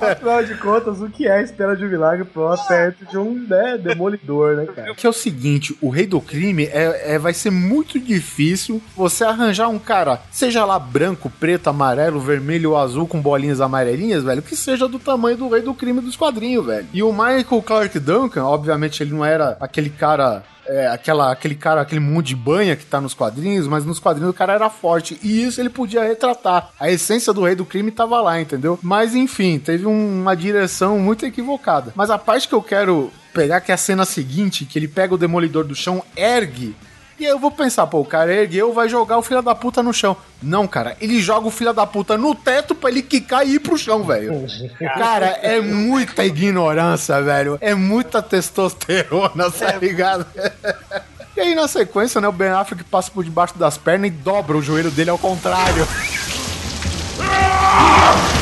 Afinal de contas, o que é a espera de um milagre pro perto de um né, demolidor, né, cara? Que é o seguinte, o rei do crime é, é- vai ser muito difícil você arranjar um cara, seja lá branco, preto, amarelo, vermelho ou azul com bolinhas amarelinhas, velho, que seja do tamanho do rei do crime dos quadrinhos, velho. E o Michael Clark Duncan, obviamente ele não era aquele cara é, aquela, aquele cara, aquele mundo de banha que tá nos quadrinhos, mas nos quadrinhos o cara era forte. E isso ele podia retratar. A essência do rei do crime tava lá, entendeu? Mas enfim, teve um- uma direção muito equivocada. Mas a parte que eu quero pegar, que é a cena seguinte, que ele pega o demolidor do chão, ergue. E aí eu vou pensar, pô, o cara ergueu, vai jogar o filho da puta no chão. Não, cara, ele joga o filho da puta no teto pra ele quicar e ir pro chão, velho. Cara, é muita ignorância, velho. É muita testosterona, tá ligado? E aí, na sequência, né, o Ben Affleck passa por debaixo das pernas e dobra o joelho dele ao contrário.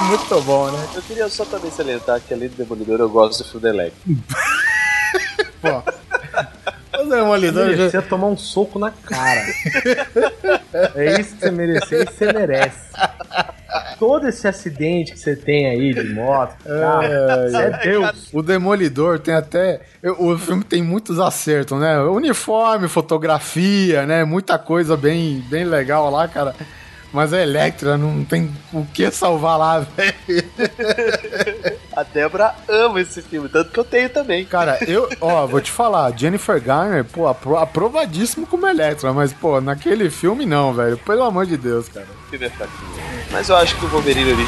É muito bom, né? Eu queria só também salientar que além do Demolidor eu gosto do Electro. Pô. O Demolidor já... Merecia tomar um soco na cara. é isso que você merecia e você merece. Todo esse acidente que você tem aí de moto, carro, Ai, você é Deus. O Demolidor tem até. O filme tem muitos acertos, né? Uniforme, fotografia, né? Muita coisa bem, bem legal lá, cara. Mas a Electra não tem o que salvar lá, velho. A Débora ama esse filme, tanto que eu tenho também. Cara, eu, ó, vou te falar, Jennifer Garner, pô, apro- aprovadíssimo como Electra, mas, pô, naquele filme não, velho. Pelo amor de Deus, cara. É fraquinho. Mas eu acho que o Wolverine é pior.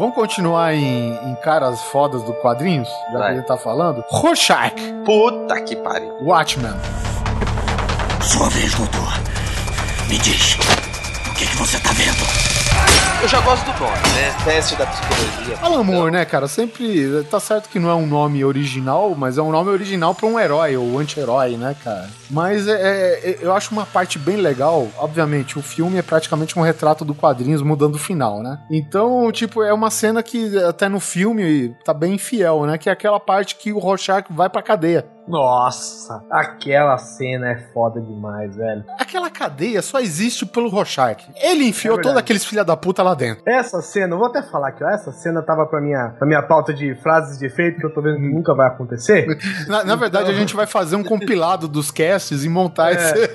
Vamos continuar em, em caras fodas do quadrinhos? Já que Vai. a gente tá falando. Rorschach, Puta que pariu. Watchmen. Sua vez, doutor. Me diz, o que, que você tá vendo? Eu já gosto do nome, né? Teste da psicologia. Alan Moore, né, cara? Sempre. Tá certo que não é um nome original, mas é um nome original pra um herói ou anti-herói, né, cara? Mas é, é- eu acho uma parte bem legal. Obviamente, o filme é praticamente um retrato do quadrinhos mudando o final, né? Então, tipo, é uma cena que até no filme tá bem fiel, né? Que é aquela parte que o Rorschach vai pra cadeia. Nossa, aquela cena é foda demais, velho. Aquela cadeia só existe pelo Rorschach. Ele enfiou É todos aqueles filha da puta lá dentro. Essa cena, eu vou até falar aqui, ó, essa cena tava pra minha, pra minha pauta de frases de efeito, que eu tô vendo que nunca vai acontecer. Na, na verdade, a gente vai fazer um compilado dos casts e montar É. esse.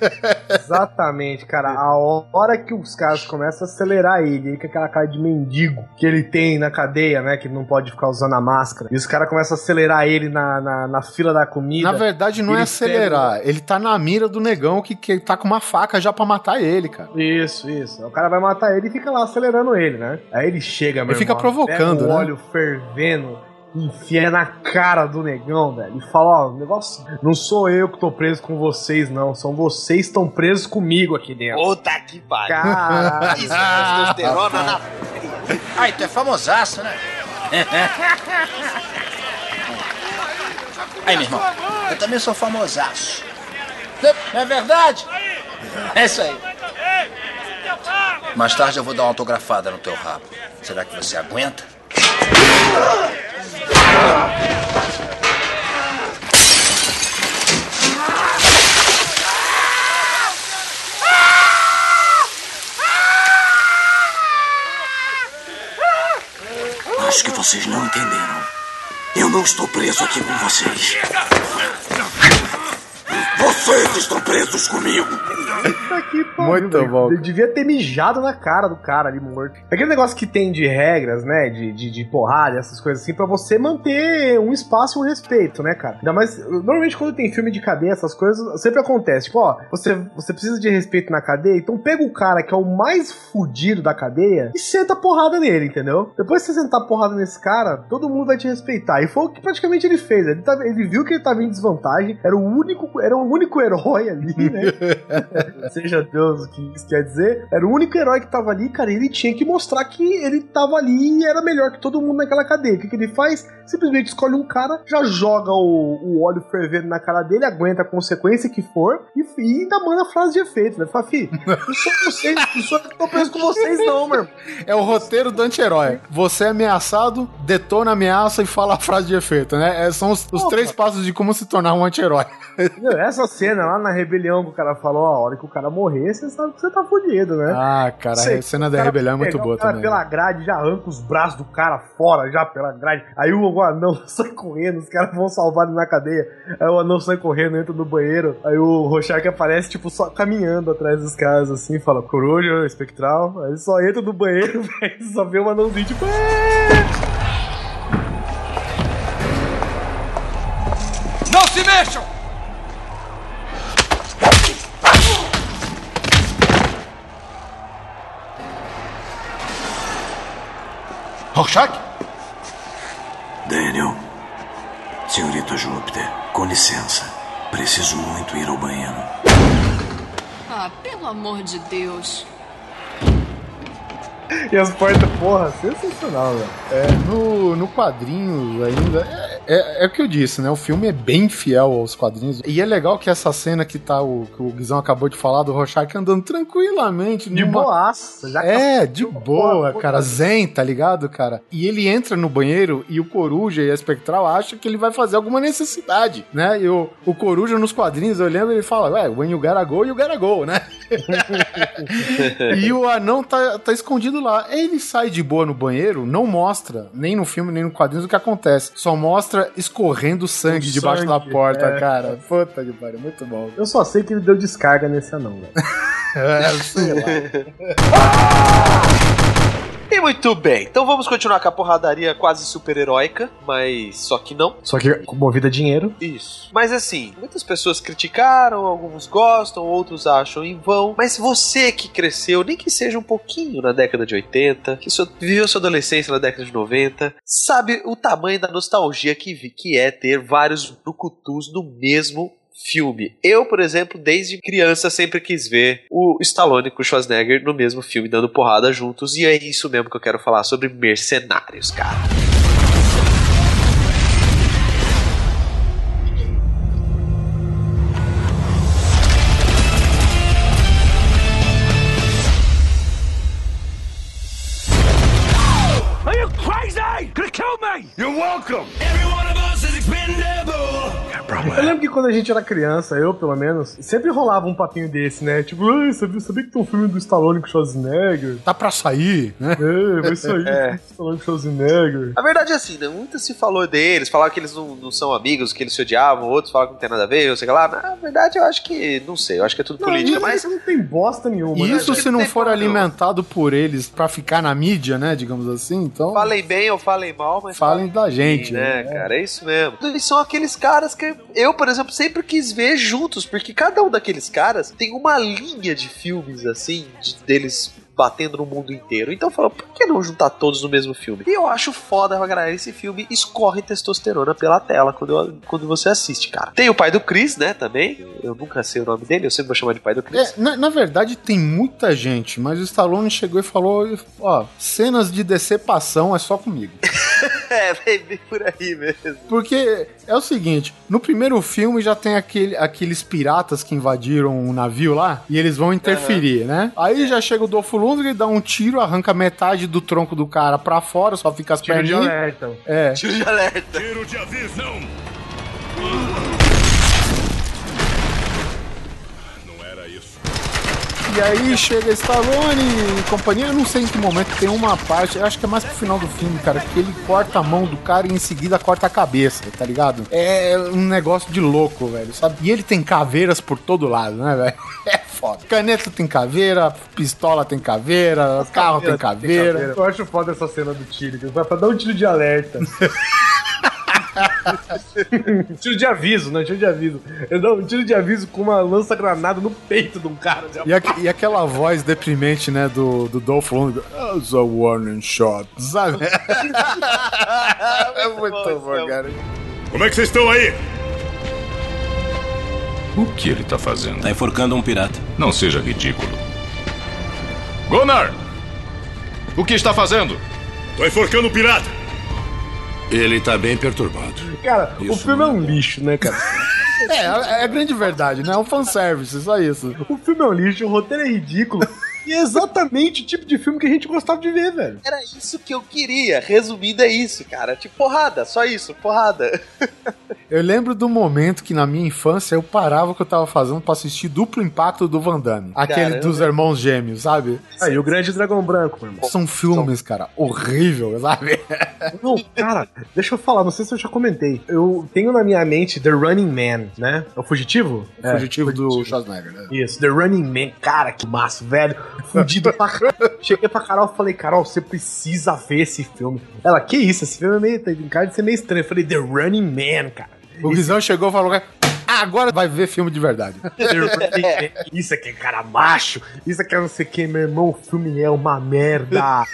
Exatamente, cara. A hora que os caras começam a acelerar ele, ele com aquela cara de mendigo que ele tem na cadeia, né? Que ele não pode ficar usando a máscara. E os caras começam a acelerar ele na, na, na fila da comida. Na verdade, não é acelerar. pega- Ele tá na mira do negão que, que tá com uma faca já pra matar ele, cara. Isso, isso. O cara vai matar ele e fica lá acelerando ele, né? Aí ele chega, meu Ele fica irmão, provocando, pega o né? óleo fervendo, enfia na cara do negão, velho. E fala, ó, o negócio. Não sou eu que tô preso com vocês, não. São vocês que estão presos comigo aqui dentro. Puta que pariu. Caralho. Isso é testosterona na Ai, tu é famosaço, né? Aí, meu irmão, eu também sou famosaço. Não é verdade? É isso aí. Mais tarde eu vou dar uma autografada no teu rabo. Será que você aguenta? Acho que vocês não entenderam. Não estou preso aqui com vocês. Vocês estão presos comigo. Puta que pariu, Muito velho. bom. Ele devia ter mijado na cara do cara ali morto. Aquele negócio que tem de regras, né? De, de, de porrada, essas coisas assim, pra você manter um espaço e um respeito, né, cara? Ainda mais. Normalmente quando tem filme de cadeia, essas coisas, sempre acontece. Tipo, ó, você, você precisa de respeito na cadeia, então pega o cara que é o mais fudido da cadeia e senta porrada nele, entendeu? Depois que você sentar porrada nesse cara, todo mundo vai te respeitar. E foi o que praticamente ele fez. Ele, tava- ele viu que ele tava em desvantagem, era o único, era o único herói ali, né? Seja Deus o que isso quer dizer. Era o único herói que tava ali, cara. e Ele tinha que mostrar que ele tava ali e era melhor que todo mundo naquela cadeia. O que, que ele faz? Simplesmente escolhe um cara, já joga o, o óleo fervendo na cara dele, aguenta a consequência que for e, e ainda manda a frase de efeito, né? Fala, fi, não sou vocês, não sou eu que tô preso com vocês, não, meu irmão. É o roteiro do anti-herói. Você é ameaçado, detona a ameaça e fala a frase de efeito, né? É, são os, os três passos de como se tornar um anti-herói. Essa cena lá na rebelião que o cara falou, ó, a hora que o cara morrer, você sabe que você tá fudido, né? Ah, cara, Sei, a cena da rebelião é muito boa o cara também. pela grade, já arranca os braços do cara fora, já pela grade. Aí o anão sai correndo, os caras vão salvar ele na cadeia. Aí o anão sai correndo, entra no banheiro. Aí o Rorschach aparece, tipo, só caminhando atrás dos caras, assim, fala, coruja, espectral. Aí ele só entra no banheiro, velho, só vê o anãozinho, tipo! Não se mexam! Rorschach? Daniel, senhorita Júpiter, com licença. Preciso muito ir ao banheiro. Ah, pelo amor de Deus. E as portas, porra, sensacional, velho. É, no, no quadrinho ainda. É, é, é o que eu disse, né? O filme é bem fiel aos quadrinhos. E é legal que essa cena que tá o que o Guizão acabou de falar do Rorschach andando tranquilamente. De numa- boaça, já É, de boa, Porra, cara. Zen, tá ligado, cara? E ele entra no banheiro e o Coruja e a Espectral acham que ele vai fazer alguma necessidade, né? E o, o Coruja nos quadrinhos, eu lembro, ele fala, ué, when you gotta go, you gotta go, né? e o anão tá, tá escondido lá. Ele sai de boa no banheiro, não mostra, nem no filme, nem no quadrinhos, o que acontece. Só mostra escorrendo sangue O debaixo da sangue, porta, é. cara. Puta que pariu, muito bom. Eu só sei que ele deu descarga nesse anão, velho. É, sei lá. E muito bem, então vamos continuar com a porradaria quase super-heróica, mas só que não. Só que movida a dinheiro. Isso. Mas assim, muitas pessoas criticaram, alguns gostam, outros acham em vão. Mas você que cresceu, nem que seja um pouquinho na década de 80, que viveu sua adolescência na década de 90, sabe o tamanho da nostalgia que, vi- que é ter vários brucutus no mesmo filme. Eu, por exemplo, desde criança sempre quis ver o Stallone com o Schwarzenegger no mesmo filme dando porrada juntos e é isso mesmo que eu quero falar sobre Mercenários, cara. Are you crazy? You're welcome! Every Eu lembro que quando a gente era criança, eu pelo menos, sempre rolava um papinho desse, né? Tipo, "Ai, sabia, sabia que tem um filme do Stallone com o Schwarzenegger? Tá pra sair, né? É, vai sair É. Stallone com o Schwarzenegger. A verdade é assim, né? Muito se falou deles, falaram que eles não, não são amigos, que eles se odiavam, outros falaram que não tem nada a ver, eu sei lá. Na verdade, eu acho que. Não sei, eu acho que é tudo política, mas não tem bosta nenhuma. né? Isso que se não não for alimentado por eles pra ficar na mídia, né? Digamos assim, então. Falem bem ou falem mal, mas. Falem da gente, né, né? cara? É isso mesmo. Eles são aqueles caras que eu, por exemplo, sempre quis ver juntos, porque cada um daqueles caras tem uma linha de filmes assim, de- deles batendo no mundo inteiro. Então eu falo, por que não juntar todos no mesmo filme? E eu acho foda, galera, esse filme escorre testosterona pela tela quando, quando você assiste, cara. Tem o pai do Chris, né, também. Eu nunca sei o nome dele, eu sempre vou chamar de pai do Chris. É, na, na verdade, tem muita gente, mas o Stallone chegou e falou: ó, cenas de decepção é só comigo. É, vem por aí mesmo. Porque é o seguinte: no primeiro filme já tem aquele, aqueles piratas que invadiram um navio lá e eles vão interferir, né? Aí já chega o Dolph Lundgren, dá um tiro, arranca metade do tronco do cara pra fora, só fica as Tiro de perninhas. alerta. É. Tiro de alerta. Tiro de aviso. Não. Não E aí chega Stallone e companhia, eu não sei em que momento tem uma parte, eu acho que é mais pro final do filme, cara, que ele corta a mão do cara e em seguida corta a cabeça, tá ligado? É um negócio de louco, velho, sabe? E ele tem caveiras por todo lado, né, velho? É foda. Caneta tem caveira, pistola tem caveira, carro tem caveira. Eu acho foda essa cena do tiro. pra dar um tiro de alerta. tiro de aviso, né? Tiro de aviso. Ele dá um tiro de aviso com uma lança-granada no peito de um cara. E, aque- e aquela voz deprimente, né, do, do Dolph Lundgren, "As a warning shot, sabe? é muito bom, cara. Como é que vocês estão aí? O que ele tá fazendo? Tá enforcando um pirata. Não seja ridículo. Gunnar! O que está fazendo? Tô enforcando o pirata. Ele tá bem perturbado. Cara, o Isso filme é um lixo, né, cara? É, é a grande verdade, né? É um fanservice, só isso. O filme é um lixo, o roteiro é ridículo. E é exatamente o tipo de filme que a gente gostava de ver, velho. Era isso que eu queria. Resumindo, é isso, cara. Tipo, porrada, só isso, porrada. Eu lembro do momento que na minha infância eu parava o que eu tava fazendo pra assistir duplo impacto do Van Damme. Aquele Caramba. dos irmãos gêmeos, sabe? Aí, o Grande Dragão Branco, meu irmão. São filmes, cara, horrível, sabe? Não, cara, deixa eu falar, não sei se eu já comentei. Eu tenho na minha mente The Running Man, né? É o Fugitivo? É, Fugitivo do Schwarzenegger, né? Isso, The Running Man. Cara, que massa, velho. Fudido pra caralho. Cheguei pra Carol e falei, Carol, você precisa ver esse filme. Ela, que isso? Esse filme é meio. Tem cara de ser meio estranho. Eu falei, The Running Man, cara. O Guizão chegou e falou: "Ah, agora vai ver filme de verdade. Isso aqui é cara macho. Isso aqui é não sei o que, meu irmão. O filme é uma merda.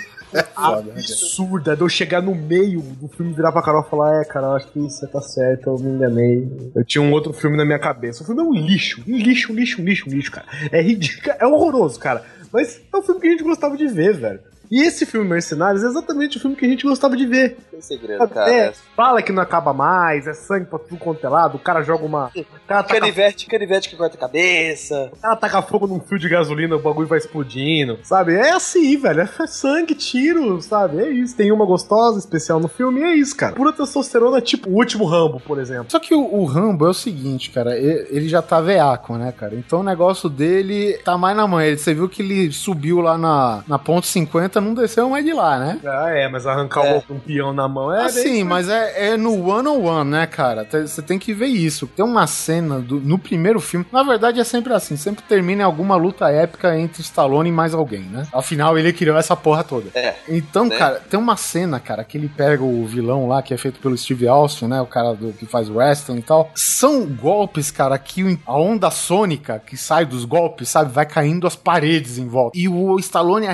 Foda, né, Absurda. De eu chegar no meio do filme, virar pra Carol e falar: É, Carol, acho que você tá certo, eu me enganei. Eu tinha um outro filme na minha cabeça. O filme é um lixo. Um lixo, um lixo, um lixo, um lixo, cara. É ridículo, é horroroso, cara. Mas é um filme que a gente gostava de ver, velho. E esse filme Mercenários é exatamente o filme que a gente gostava de ver. Tem segredo, cara. É, fala que não acaba mais, é sangue pra tudo quanto é lado, o cara joga uma. O cara taca, Canivete, canivete que corta a cabeça. o cara taca fogo num fio de gasolina, o bagulho vai explodindo, sabe? É assim, velho. É sangue, tiro, sabe? É isso. Tem uma gostosa, especial no filme, e é isso, cara. Pura testosterona, tipo o último Rambo, por exemplo. Só que o, o Rambo é o seguinte, cara, ele já tá veaco, né, cara? Então o negócio dele tá mais na mão. Ele- Você viu que ele subiu lá na, na ponte 50, não desceu mais de lá, né? Ah, é, mas arrancar É. um peão na mão é. Assim, bem- mas é, é no one on one, né, cara? Você tem que ver isso. Tem uma cena do- no primeiro filme. Na verdade, é sempre assim. Sempre termina em alguma luta épica entre Stallone e mais alguém, né? Afinal, ele criou essa porra toda. É. Então, né? cara, tem uma cena, cara, que ele pega o vilão lá, que é feito pelo Steve Austin, né? O cara do, que faz wrestling e tal. São golpes, cara, que a onda sônica que sai dos golpes, sabe? Vai caindo as paredes em volta. E o Stallone é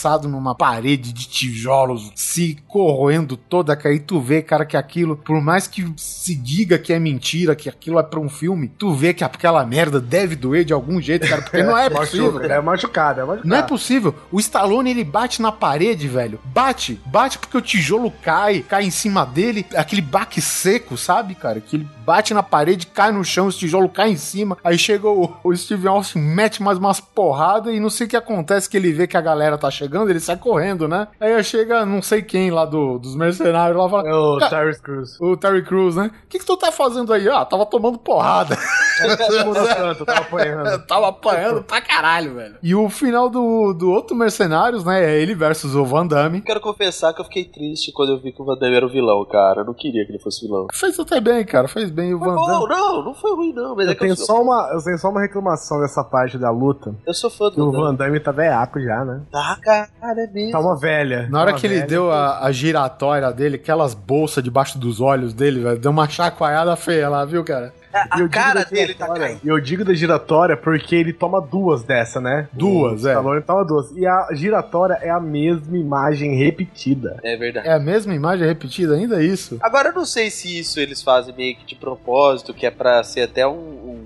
arremessado numa parede de tijolos, se corroendo toda, cara. E tu vê, cara, que aquilo, por mais que se diga que é mentira, que aquilo é pra um filme, tu vê que aquela merda deve doer de algum jeito, cara, porque não é possível. Machuca, cara. é machucado, é machucado. Não é possível. O Stallone, ele bate na parede, velho. Bate. Bate porque o tijolo cai, cai em cima dele. Aquele baque seco, sabe, cara? Que ele bate na parede, cai no chão, o tijolo cai em cima. Aí chega o, o Steve Austin, mete mais umas porradas e não sei o que acontece, que ele vê que a galera tá chegando, ele sai correndo, né? Aí chega não sei quem lá do, do- dos mercenários lá fala. É o "Ca- Terry Crews. O Terry Crews, né? O que, que tu tá fazendo aí? Ah, tava tomando porrada. Tanto, tava apanhando. tava apanhando pra caralho, velho. E o final do, do outro Mercenários, né? É ele versus o Van Damme. Quero confessar que eu fiquei triste quando eu vi que o Van Damme era o vilão, cara. Eu não queria que ele fosse vilão. Fez até bem, cara. Fez bem o Van Não, Damme. não, não foi ruim, não. Mas é Eu que eu tenho, sou, só uma, eu tenho só uma reclamação dessa parte da luta. eu sou fã do o Van Van Damme. Damme tá velhaco já, né? Tá, cara, é mesmo. Tá uma velha. Na hora Tá que uma ele velha. deu a, a giratória dele, aquelas bolsas debaixo dos olhos dele, velho, deu uma chacoalhada feia lá, viu, cara? A, eu a digo cara da dele tá giratória- caindo. E eu digo da giratória porque ele toma duas dessa, né? Duas, o é. Stallone toma duas. E a giratória é a mesma imagem repetida. É verdade. É a mesma imagem repetida ainda, é isso? Agora eu não sei se isso eles fazem meio que de propósito, que é pra ser até um,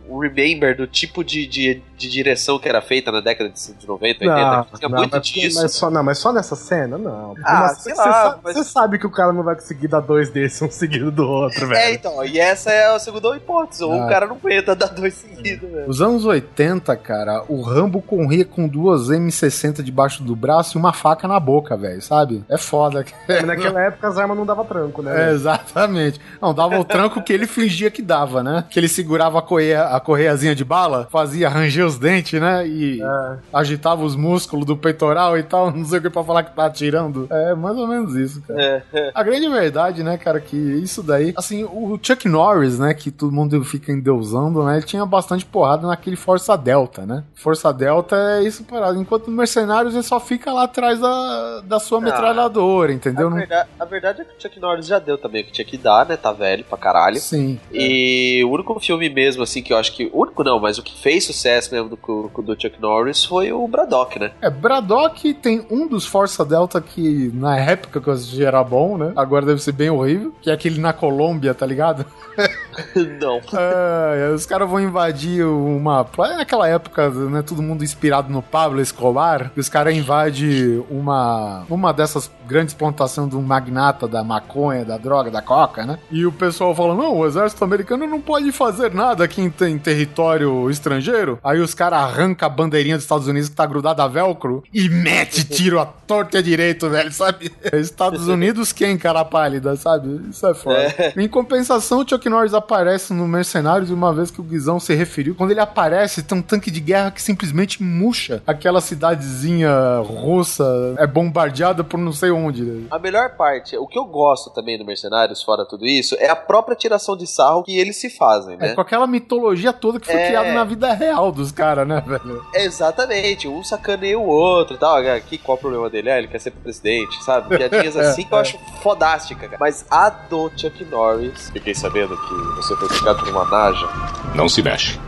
um- remember do tipo de, de, de direção que era feita na década de 90, 80. que tinha não, muito mas, disso. mas só, não, mas só nessa cena, não. Ah, Mas sei você lá, sabe, mas- você sabe que o cara não vai conseguir dar dois desses um seguido do outro, É, velho. então, e essa é a segunda hipótese. Ou Ah. o cara não aguenta dar dois seguidos, velho. Os anos 80, cara, o Rambo corria com duas M60 debaixo do braço e uma faca na boca, velho, sabe? É foda. Naquela época as armas não davam tranco, né? É, exatamente. Não, dava o tranco que ele fingia que dava, né? Que ele segurava a, correia, a correiazinha de bala, fazia ranger os dentes, né? E É. agitava os músculos do peitoral e tal, não sei o que pra falar que tá atirando. É mais ou menos isso, cara. É. A grande verdade, né, cara, que isso daí. Assim, o Chuck Norris, né, que todo mundo fica endeusando, né, ele tinha bastante porrada naquele Força Delta, né? Força Delta é isso parado. Enquanto no Mercenários ele só fica lá atrás da, da sua metralhadora, entendeu? A verdade, a verdade é que o Chuck Norris já deu também o que tinha que dar, né? Tá velho pra caralho. Sim. E o único filme mesmo, assim, que eu acho que. O único não, mas o que fez sucesso mesmo do, do Chuck Norris foi o Braddock, né? É, Braddock tem um dos Força Delta que na época que eu assisti era bom, né? Agora deve ser bem horrível, que é aquele na Colômbia, tá ligado? não. É, os caras vão invadir uma. é Naquela época, né? Todo mundo inspirado no Pablo Escobar. E os caras invadem uma. Uma dessas grandes plantações de um magnata da maconha, da droga, da coca, né? E o pessoal fala: não, o exército americano não pode fazer nada aqui em, em território estrangeiro. Aí os caras arrancam a bandeirinha dos Estados Unidos que tá grudada a velcro e mete tiro a torta e direito, velho, sabe? Estados Unidos quem, cara pálida, sabe? Isso é foda. Em compensação, o Chuck Norris aparece no Mercenários uma vez que o Guizão se referiu. Quando ele aparece, tem um tanque de guerra que simplesmente murcha aquela cidadezinha russa, é bombardeada por não sei onde. né? A melhor parte, o que eu gosto também do Mercenários, fora tudo isso, é a própria tiração de sarro que eles se fazem, né? É com aquela mitologia toda que foi É. criada na vida real dos caras, né, velho? Exatamente, um sacaneia o outro e tal. Aqui, qual o problema dele? Ah, ele quer ser presidente, sabe? Piadinhas assim que eu acho fodástica, cara. Mas a do Chuck Norris, fiquei sabendo que você foi picado por uma naja. Não se mexe.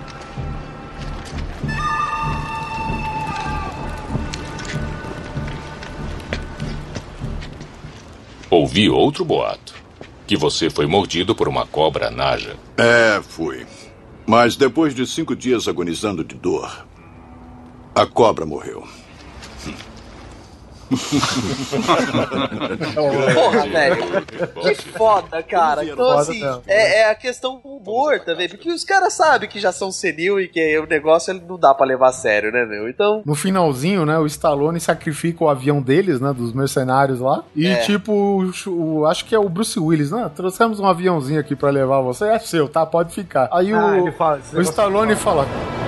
Ouvi outro boato. Que você foi mordido por uma cobra naja. É, fui. Mas depois de cinco dias agonizando de dor, a cobra morreu. Porra, velho. Que foda, cara. Então, assim, é, é a questão do humor também. Porque os caras sabem que já são senil e que o negócio ele não dá pra levar a sério, né, meu? Então. No finalzinho, né, o Stallone sacrifica o avião deles, né, dos mercenários lá. E, É. tipo, o, o- acho que é o Bruce Willis, né? Trouxemos um aviãozinho aqui pra levar você. É seu, tá? Pode ficar. Aí Ah, o, fala, o Stallone fala...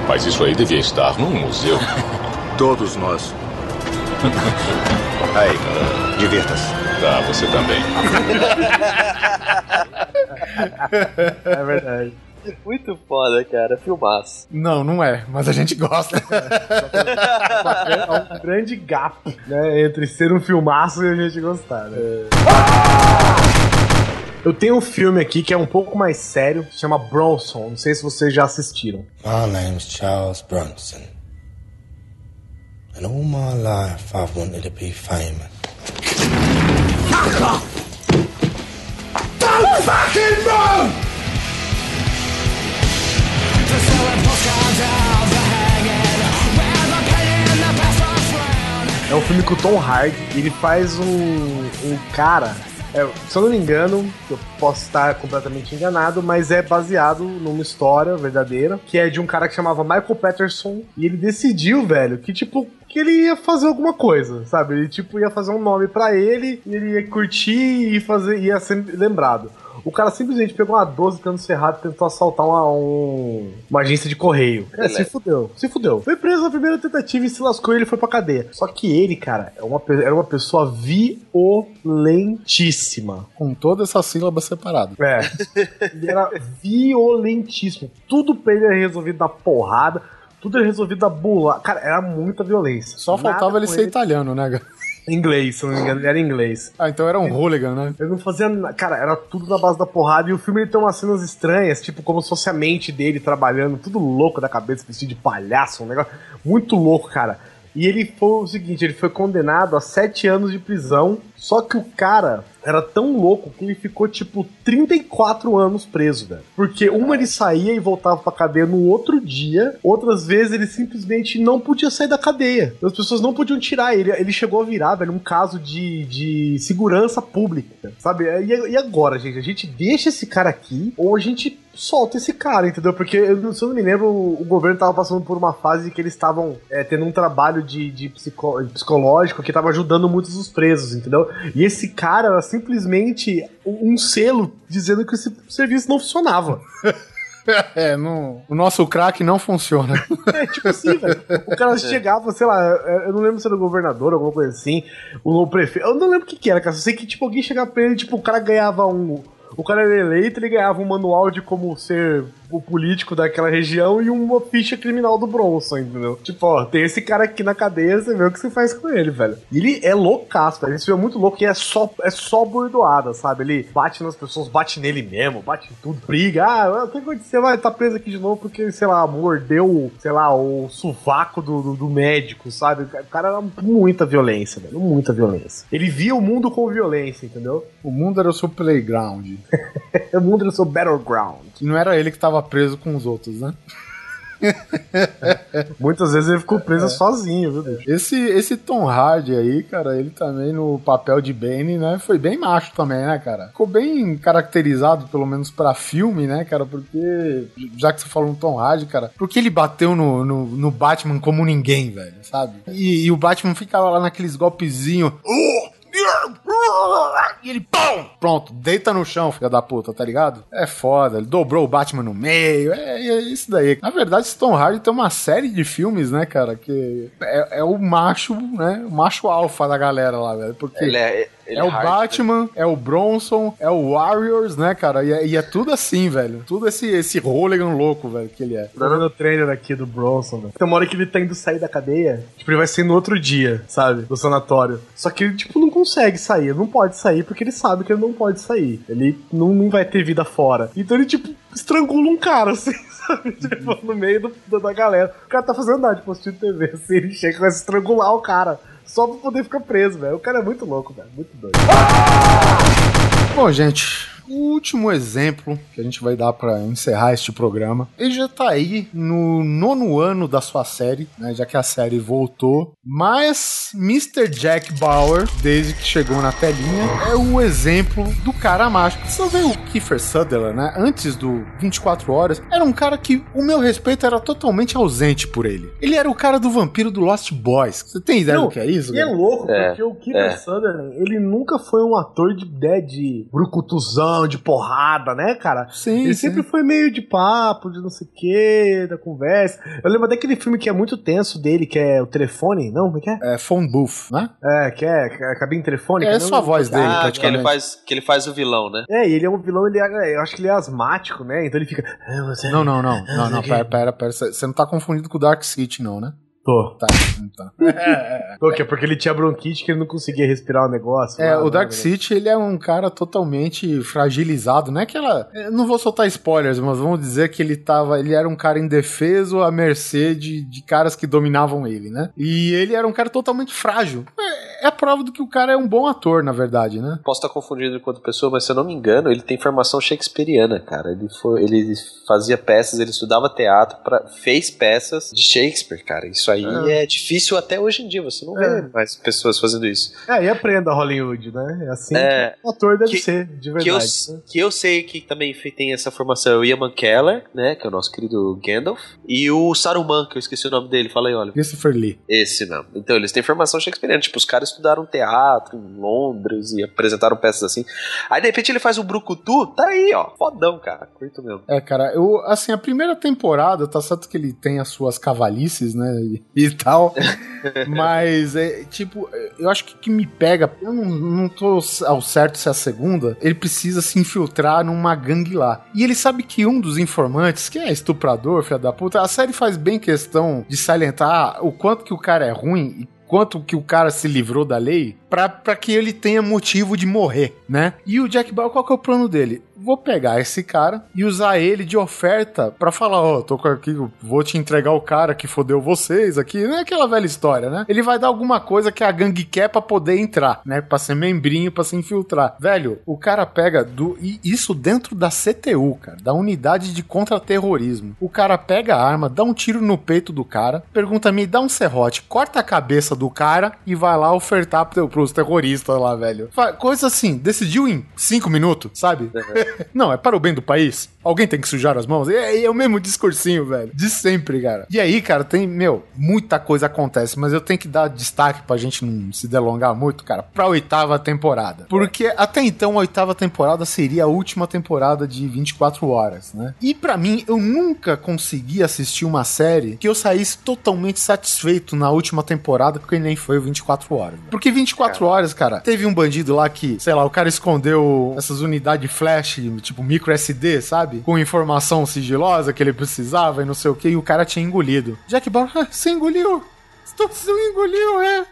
Mas isso aí devia estar num museu. Todos nós. Aí, divirta-se. Tá, você também. É verdade. Muito foda, cara. Filmaço. Não, não é, mas a gente gosta. É um grande gap, né? Entre ser um filmaço e a gente gostar, né? Eu tenho um filme aqui que é um pouco mais sério, se chama Bronson. Não sei se vocês já assistiram. My name's Charles Bronson. And all my life I've wanted to be famous. Don't fucking move! É um filme com o Tom Hardy. Ele faz um, um cara. é, se eu não me engano, eu posso estar completamente enganado, mas é baseado numa história verdadeira, que é de um cara que chamava Michael Patterson. E ele decidiu, velho, que tipo, que ele ia fazer alguma coisa, sabe? Ele, tipo, ia fazer um nome pra ele, e ele ia curtir e fazer, ia ser lembrado. O cara simplesmente pegou uma 12 cano cerrado e tentou assaltar uma, um- uma agência de correio. É, se fudeu, se fudeu. Foi preso na primeira tentativa e se lascou e ele foi pra cadeia. Só que ele, cara, é uma, era uma pessoa violentíssima. Com toda essa sílaba separada. É. Ele era violentíssimo. Tudo pra ele era resolvido na porrada. Tudo era resolvido na bula. Cara, era muita violência. Só faltava ele ser italiano, né, cara? Inglês, se não me engano, ele era inglês. Ah, então era um hooligan, né? Ele não fazia. Cara, era tudo na base da porrada. E o filme ele tem umas cenas estranhas, tipo, como se fosse a mente dele trabalhando, tudo louco da cabeça, vestido de palhaço, um negócio muito louco, cara. E ele foi o seguinte: ele foi condenado a sete anos de prisão. Só que o cara era tão louco que ele ficou, tipo, 34 anos preso, velho. Porque uma ele saía e voltava pra cadeia no outro dia, outras vezes ele simplesmente não podia sair da cadeia. As pessoas não podiam tirar ele. Ele chegou a virar, velho, um caso de, de segurança pública, sabe? E, e agora, gente? A gente deixa esse cara aqui ou a gente solta esse cara, entendeu? Porque, eu, não- se eu não me lembro, o governo tava passando por uma fase que eles estavam é, tendo um trabalho de, de psico- psicológico que tava ajudando muitos dos presos, entendeu? E esse cara era simplesmente um selo dizendo que esse serviço não funcionava. É, não, o nosso crack não funciona. É, tipo assim, velho. O cara chegava, sei lá, eu não lembro se era o governador, alguma coisa assim, o prefeito. Eu não lembro o que, que era, cara. Só sei que, tipo, alguém chegava pra ele, tipo, o cara ganhava um. O cara era eleito, ele ganhava um manual de como ser o político daquela região e uma ficha criminal do Bronson, entendeu? Tipo, ó, tem esse cara aqui na cadeia, você vê o que você faz com ele, velho. E ele é loucaço, velho. Esse filme é muito louco e é só, é só bordoada, sabe? Ele bate nas pessoas, bate nele mesmo, bate em tudo, briga. Ah, o que aconteceu? Vai tá preso aqui de novo porque, sei lá, mordeu, sei lá, o sovaco do, do, do médico, sabe? O cara era muita violência, velho. Muita violência. Ele via o mundo com violência, entendeu? O mundo era o seu playground. o mundo era o seu battleground. E não era ele que tava preso com os outros, né? Muitas vezes ele ficou preso sozinho, viu, bicho? Esse, esse Tom Hardy aí, cara, ele também no papel de Bane, né? Foi bem macho também, né, cara? Ficou bem caracterizado, pelo menos pra filme, né, cara? Porque, já que você falou no Tom Hardy, cara, porque ele bateu no, no, no Batman como ninguém, velho, sabe? E, e o Batman ficava lá naqueles golpezinhos. E ele, pum! Pronto, deita no chão, filha da puta, tá ligado? É foda, ele dobrou o Batman no meio, é, é isso daí. Na verdade, Tom Hardy tem uma série de filmes, né, cara, que é, é o macho, né, o macho alfa da galera lá, velho, porque... Ele é, ele é o hard, Batman, é o Bronson, é o Warriors, né, cara? E é, e é tudo assim, velho. Tudo esse, esse hooligan louco, velho, que ele é. Tô vendo o trailer aqui do Bronson, velho. Tem uma hora que ele tá indo sair da cadeia, tipo, ele vai sair no outro dia, sabe? Do sanatório. Só que ele, tipo, não consegue sair. Ele não pode sair porque ele sabe que ele não pode sair. Ele não, não vai ter vida fora. Então ele, tipo, estrangula um cara, assim, sabe? Tipo, no meio do, da galera. O cara tá fazendo nada postinho de TV, assim, ele chega e a estrangular o cara. Só pra poder ficar preso, velho. O cara é muito louco, velho. Muito doido. Bom, gente, o último exemplo que a gente vai dar pra encerrar este programa, ele já tá aí no nono ano da sua série, né, já que a série voltou, mas Mr. Jack Bauer, desde que chegou na telinha, é o exemplo do cara mágico. Você vê o Kiefer Sutherland, né, antes do 24 Horas, era um cara que o meu respeito era totalmente ausente por ele. Ele era o cara do vampiro do Lost Boys. Você tem ideia do que é isso? E é louco, É, porque o Kiefer é. Sutherland, ele nunca foi um ator de, né, de brucutuzão, de porrada, né, cara? Sim, Ele sim. sempre foi meio de papo, de não sei o que, da conversa. Eu lembro daquele filme que é muito tenso dele, que é o telefone, não? Como é que é? É phone booth, né? É, que é, que é a cabine telefônica. É não? só a voz dele, Ah, que praticamente. ele, faz, que ele faz o vilão, né? É, e ele é um vilão, ele é, eu acho que ele é asmático, né? Então ele fica. "Ah, Não, não, não. Não, não, pera, quê." pera, pera. Você não tá confundindo com o Dark City, não, né? Tô. Tá, não tá. Por quê? Porque ele tinha bronquite que ele não conseguia respirar o negócio. É, lá, o né, Dark né? City, ele é um cara totalmente fragilizado, não é aquela... eu Não vou soltar spoilers, mas vamos dizer que ele tava... Ele era um cara indefeso à mercê de, de caras que dominavam ele, né? E ele era um cara totalmente frágil. É, é a prova do que o cara é um bom ator, na verdade, né? Posso estar confundindo com outra pessoa, mas se eu não me engano, ele tem formação shakespeariana, cara. Ele, foi, ele fazia peças, ele estudava teatro, pra, fez peças de Shakespeare, cara. Isso Aí é. difícil até hoje em dia, você não É. vê mais pessoas fazendo isso. É, e aprenda Hollywood, né? É assim É. que o ator deve Que- ser, de Que eu, verdade. que eu sei que também tem essa formação é o Ian McKellar, né? Que é o nosso querido Gandalf. E o Saruman, que eu esqueci o nome dele. Fala aí, olha. Christopher Lee. Esse não. Então eles têm formação shakespeariana. Tipo, os caras estudaram teatro em Londres e apresentaram peças assim. Aí de repente ele faz um brucutu, tá aí, ó. Fodão, cara. Curto mesmo. É, cara, eu, assim, a primeira temporada, tá certo que ele tem as suas cavalices, né, e, e tal, mas, é, tipo, eu acho que que me pega, eu não, não tô ao certo se é a segunda, ele precisa se infiltrar numa gangue lá. E ele sabe que um dos informantes, que é estuprador, filha da puta, a série faz bem questão de salientar o quanto que o cara é ruim e quanto que o cara se livrou da lei pra, pra que ele tenha motivo de morrer, né? E o Jack Bauer, qual que é o plano dele? Vou pegar esse cara e usar ele de oferta pra falar, ó, tô com aqui, vou te entregar o cara que fodeu vocês aqui, não é aquela velha história, né? Ele vai dar alguma coisa que a gangue quer pra poder entrar, né? Pra ser membrinho, pra se infiltrar. Velho, o cara pega do e isso dentro da CTU, cara, da unidade de contra-terrorismo. O cara pega a arma, dá um tiro no peito do cara, pergunta me dá um serrote, corta a cabeça do cara e vai lá ofertar pro, pros terroristas lá, velho. Coisa assim, decidiu em cinco minutos, sabe? Não, é para o bem do país. Alguém tem que sujar as mãos. É, é o mesmo discursinho, velho. De sempre, cara. E aí, cara, tem, meu, muita coisa acontece, mas eu tenho que dar destaque pra gente não se delongar muito, cara, pra oitava temporada. Porque até então a oitava temporada seria a última temporada de 24 horas, né? E pra mim, eu nunca consegui assistir uma série que eu saísse totalmente satisfeito na última temporada, porque nem foi o 24 horas. Porque 24 horas, cara, teve um bandido lá que, sei lá, o cara escondeu essas unidades flash, tipo micro SD, sabe? Com informação sigilosa que ele precisava e não sei o que, e o cara tinha engolido. Jack Bauer, "Ah, você engoliu? Você engoliu, é?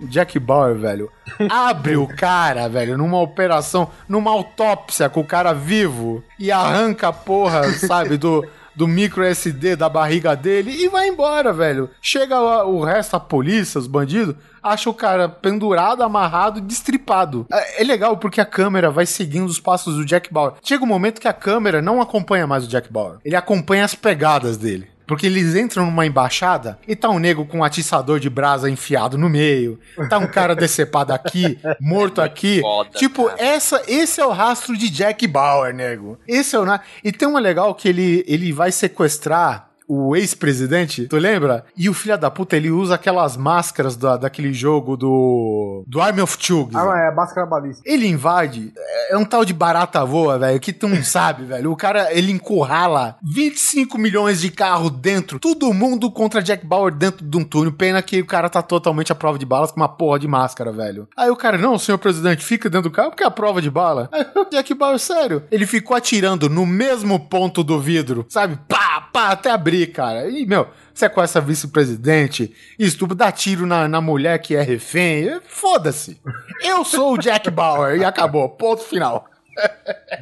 O Jack Bauer, velho, abre o cara, velho, numa operação, numa autópsia com o cara vivo e arranca a porra, sabe, do, do micro SD da barriga dele e vai embora, velho. Chega lá, o resto, a polícia, os bandidos, acha o cara pendurado, amarrado, destripado. É é legal porque a câmera vai seguindo os passos do Jack Bauer. Chega um momento que a câmera não acompanha mais o Jack Bauer. Ele acompanha as pegadas dele. Porque eles entram numa embaixada e tá um nego com um atiçador de brasa enfiado no meio. Tá um cara decepado aqui, morto aqui. tipo, essa, esse é o rastro de Jack Bauer, nego. Esse é o. na- E tem uma legal que ele, ele vai sequestrar o ex-presidente, tu lembra? E o filho da puta, ele usa aquelas máscaras da, daquele jogo do. do Army of Chugs. Ah, mas é máscara balística. Ele invade, é um tal de barata voa, velho, que tu não sabe, velho. O cara, ele encurrala 25 milhões de carro dentro, todo mundo contra Jack Bauer dentro de um túnel. Pena que o cara tá totalmente à prova de balas com uma porra de máscara, velho. Aí o cara, não, senhor presidente, fica dentro do carro porque é a prova de bala. Aí Jack Bauer, sério, ele ficou atirando no mesmo ponto do vidro, sabe? Pá, pá, até abrir, cara. E, meu, sequestra vice-presidente, estupro, dá tiro na, na mulher que é refém. Foda-se. Eu sou o Jack Bauer e acabou. Ponto final.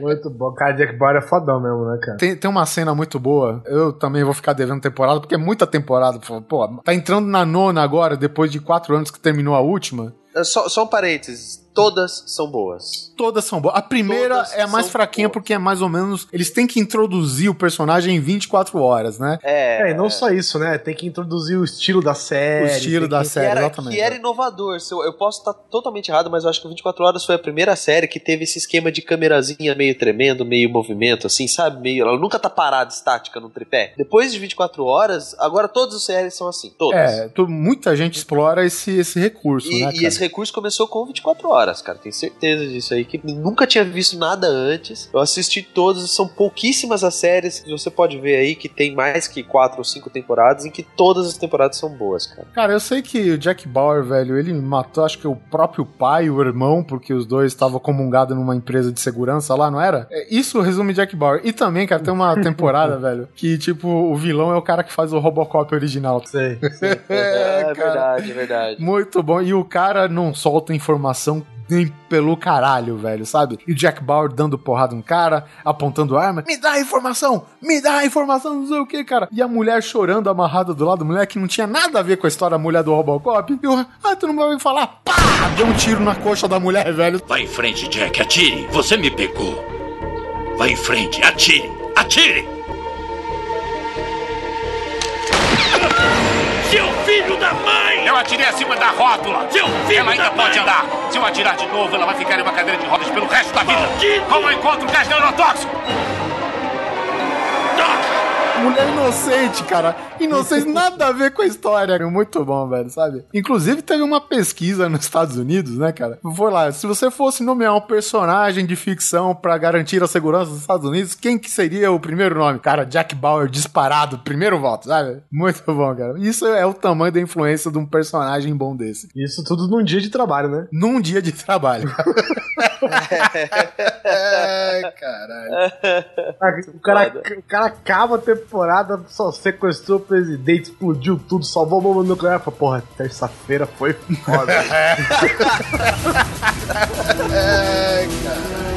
Muito bom. Cara, Jack Bauer é fodão mesmo, né, cara? Tem, tem uma cena muito boa. Eu também vou ficar devendo temporada, porque é muita temporada. Pô, tá entrando na nona agora, depois de quatro anos que terminou a última. É Só, só um parênteses. Todas são boas. Todas são boas. A primeira Todas é a mais fraquinha, porque é mais ou menos. Eles têm que introduzir o personagem em 24 horas, né? É, É, e não só isso, né? Tem que introduzir o estilo da série. O estilo da que- série, que era, exatamente. que era inovador. Eu, eu posso estar totalmente errado, mas eu acho que o 24 Horas foi a primeira série que teve esse esquema de câmerazinha meio tremendo, meio movimento, assim, sabe? Meio, ela nunca tá parada, estática, no tripé. Depois de 24 Horas, agora todas as séries são assim, todas. É, tu- muita gente explora esse, esse recurso, E, né? e cara? esse recurso começou com 24 horas, cara. Tenho certeza disso aí, que nunca tinha visto nada antes. Eu assisti todas, são pouquíssimas as séries que você pode ver aí que tem mais que quatro ou cinco temporadas, em que todas as temporadas são boas, cara. Cara, eu sei que o Jack Bauer, velho, ele matou, acho que o próprio pai e o irmão, porque os dois estavam comungados numa empresa de segurança lá, não era? É, Isso resume Jack Bauer. E também, cara, tem uma temporada, velho, que, tipo, o vilão é o cara que faz o Robocop original. Sei. É, cara. verdade, é verdade. Muito bom. E o cara não solta informação nem pelo caralho, velho, sabe? E Jack Bauer dando porrada no cara, apontando arma. Me dá a informação! Me dá a informação, não sei o que, cara. E a mulher chorando amarrada do lado, mulher que não tinha nada a ver com a história da mulher do Robocop. E ah, tu não vai me falar? Pá! Deu um tiro na coxa da mulher, velho. Vai em frente, Jack, atire. Você me pegou. Vai em frente, atire. Atire! Filho! da mãe! Eu atirei acima da rótula. Seu filho ela ainda da pode mãe! andar. Se eu atirar de novo, ela vai ficar em uma cadeira de rodas pelo resto da vida. Maldito! Como eu encontro o gás neurotóxico? Mulher inocente, cara. Inocente, nada a ver com a história. cara. Muito bom, velho, sabe? Inclusive, teve uma pesquisa nos Estados Unidos, né, cara? Foi lá, se você fosse nomear um personagem de ficção pra garantir a segurança dos Estados Unidos, quem que seria o primeiro nome? Cara, Jack Bauer disparado, primeiro voto, sabe? Muito bom, cara. Isso é o tamanho da influência de um personagem bom desse. Isso tudo num dia de trabalho, né? Num dia de trabalho. Ai, caralho. O cara, o cara acaba a temporada, só sequestrou o presidente, explodiu tudo, salvou a bomba nuclear. Fala, Porra, terça-feira foi foda. Ai, cara.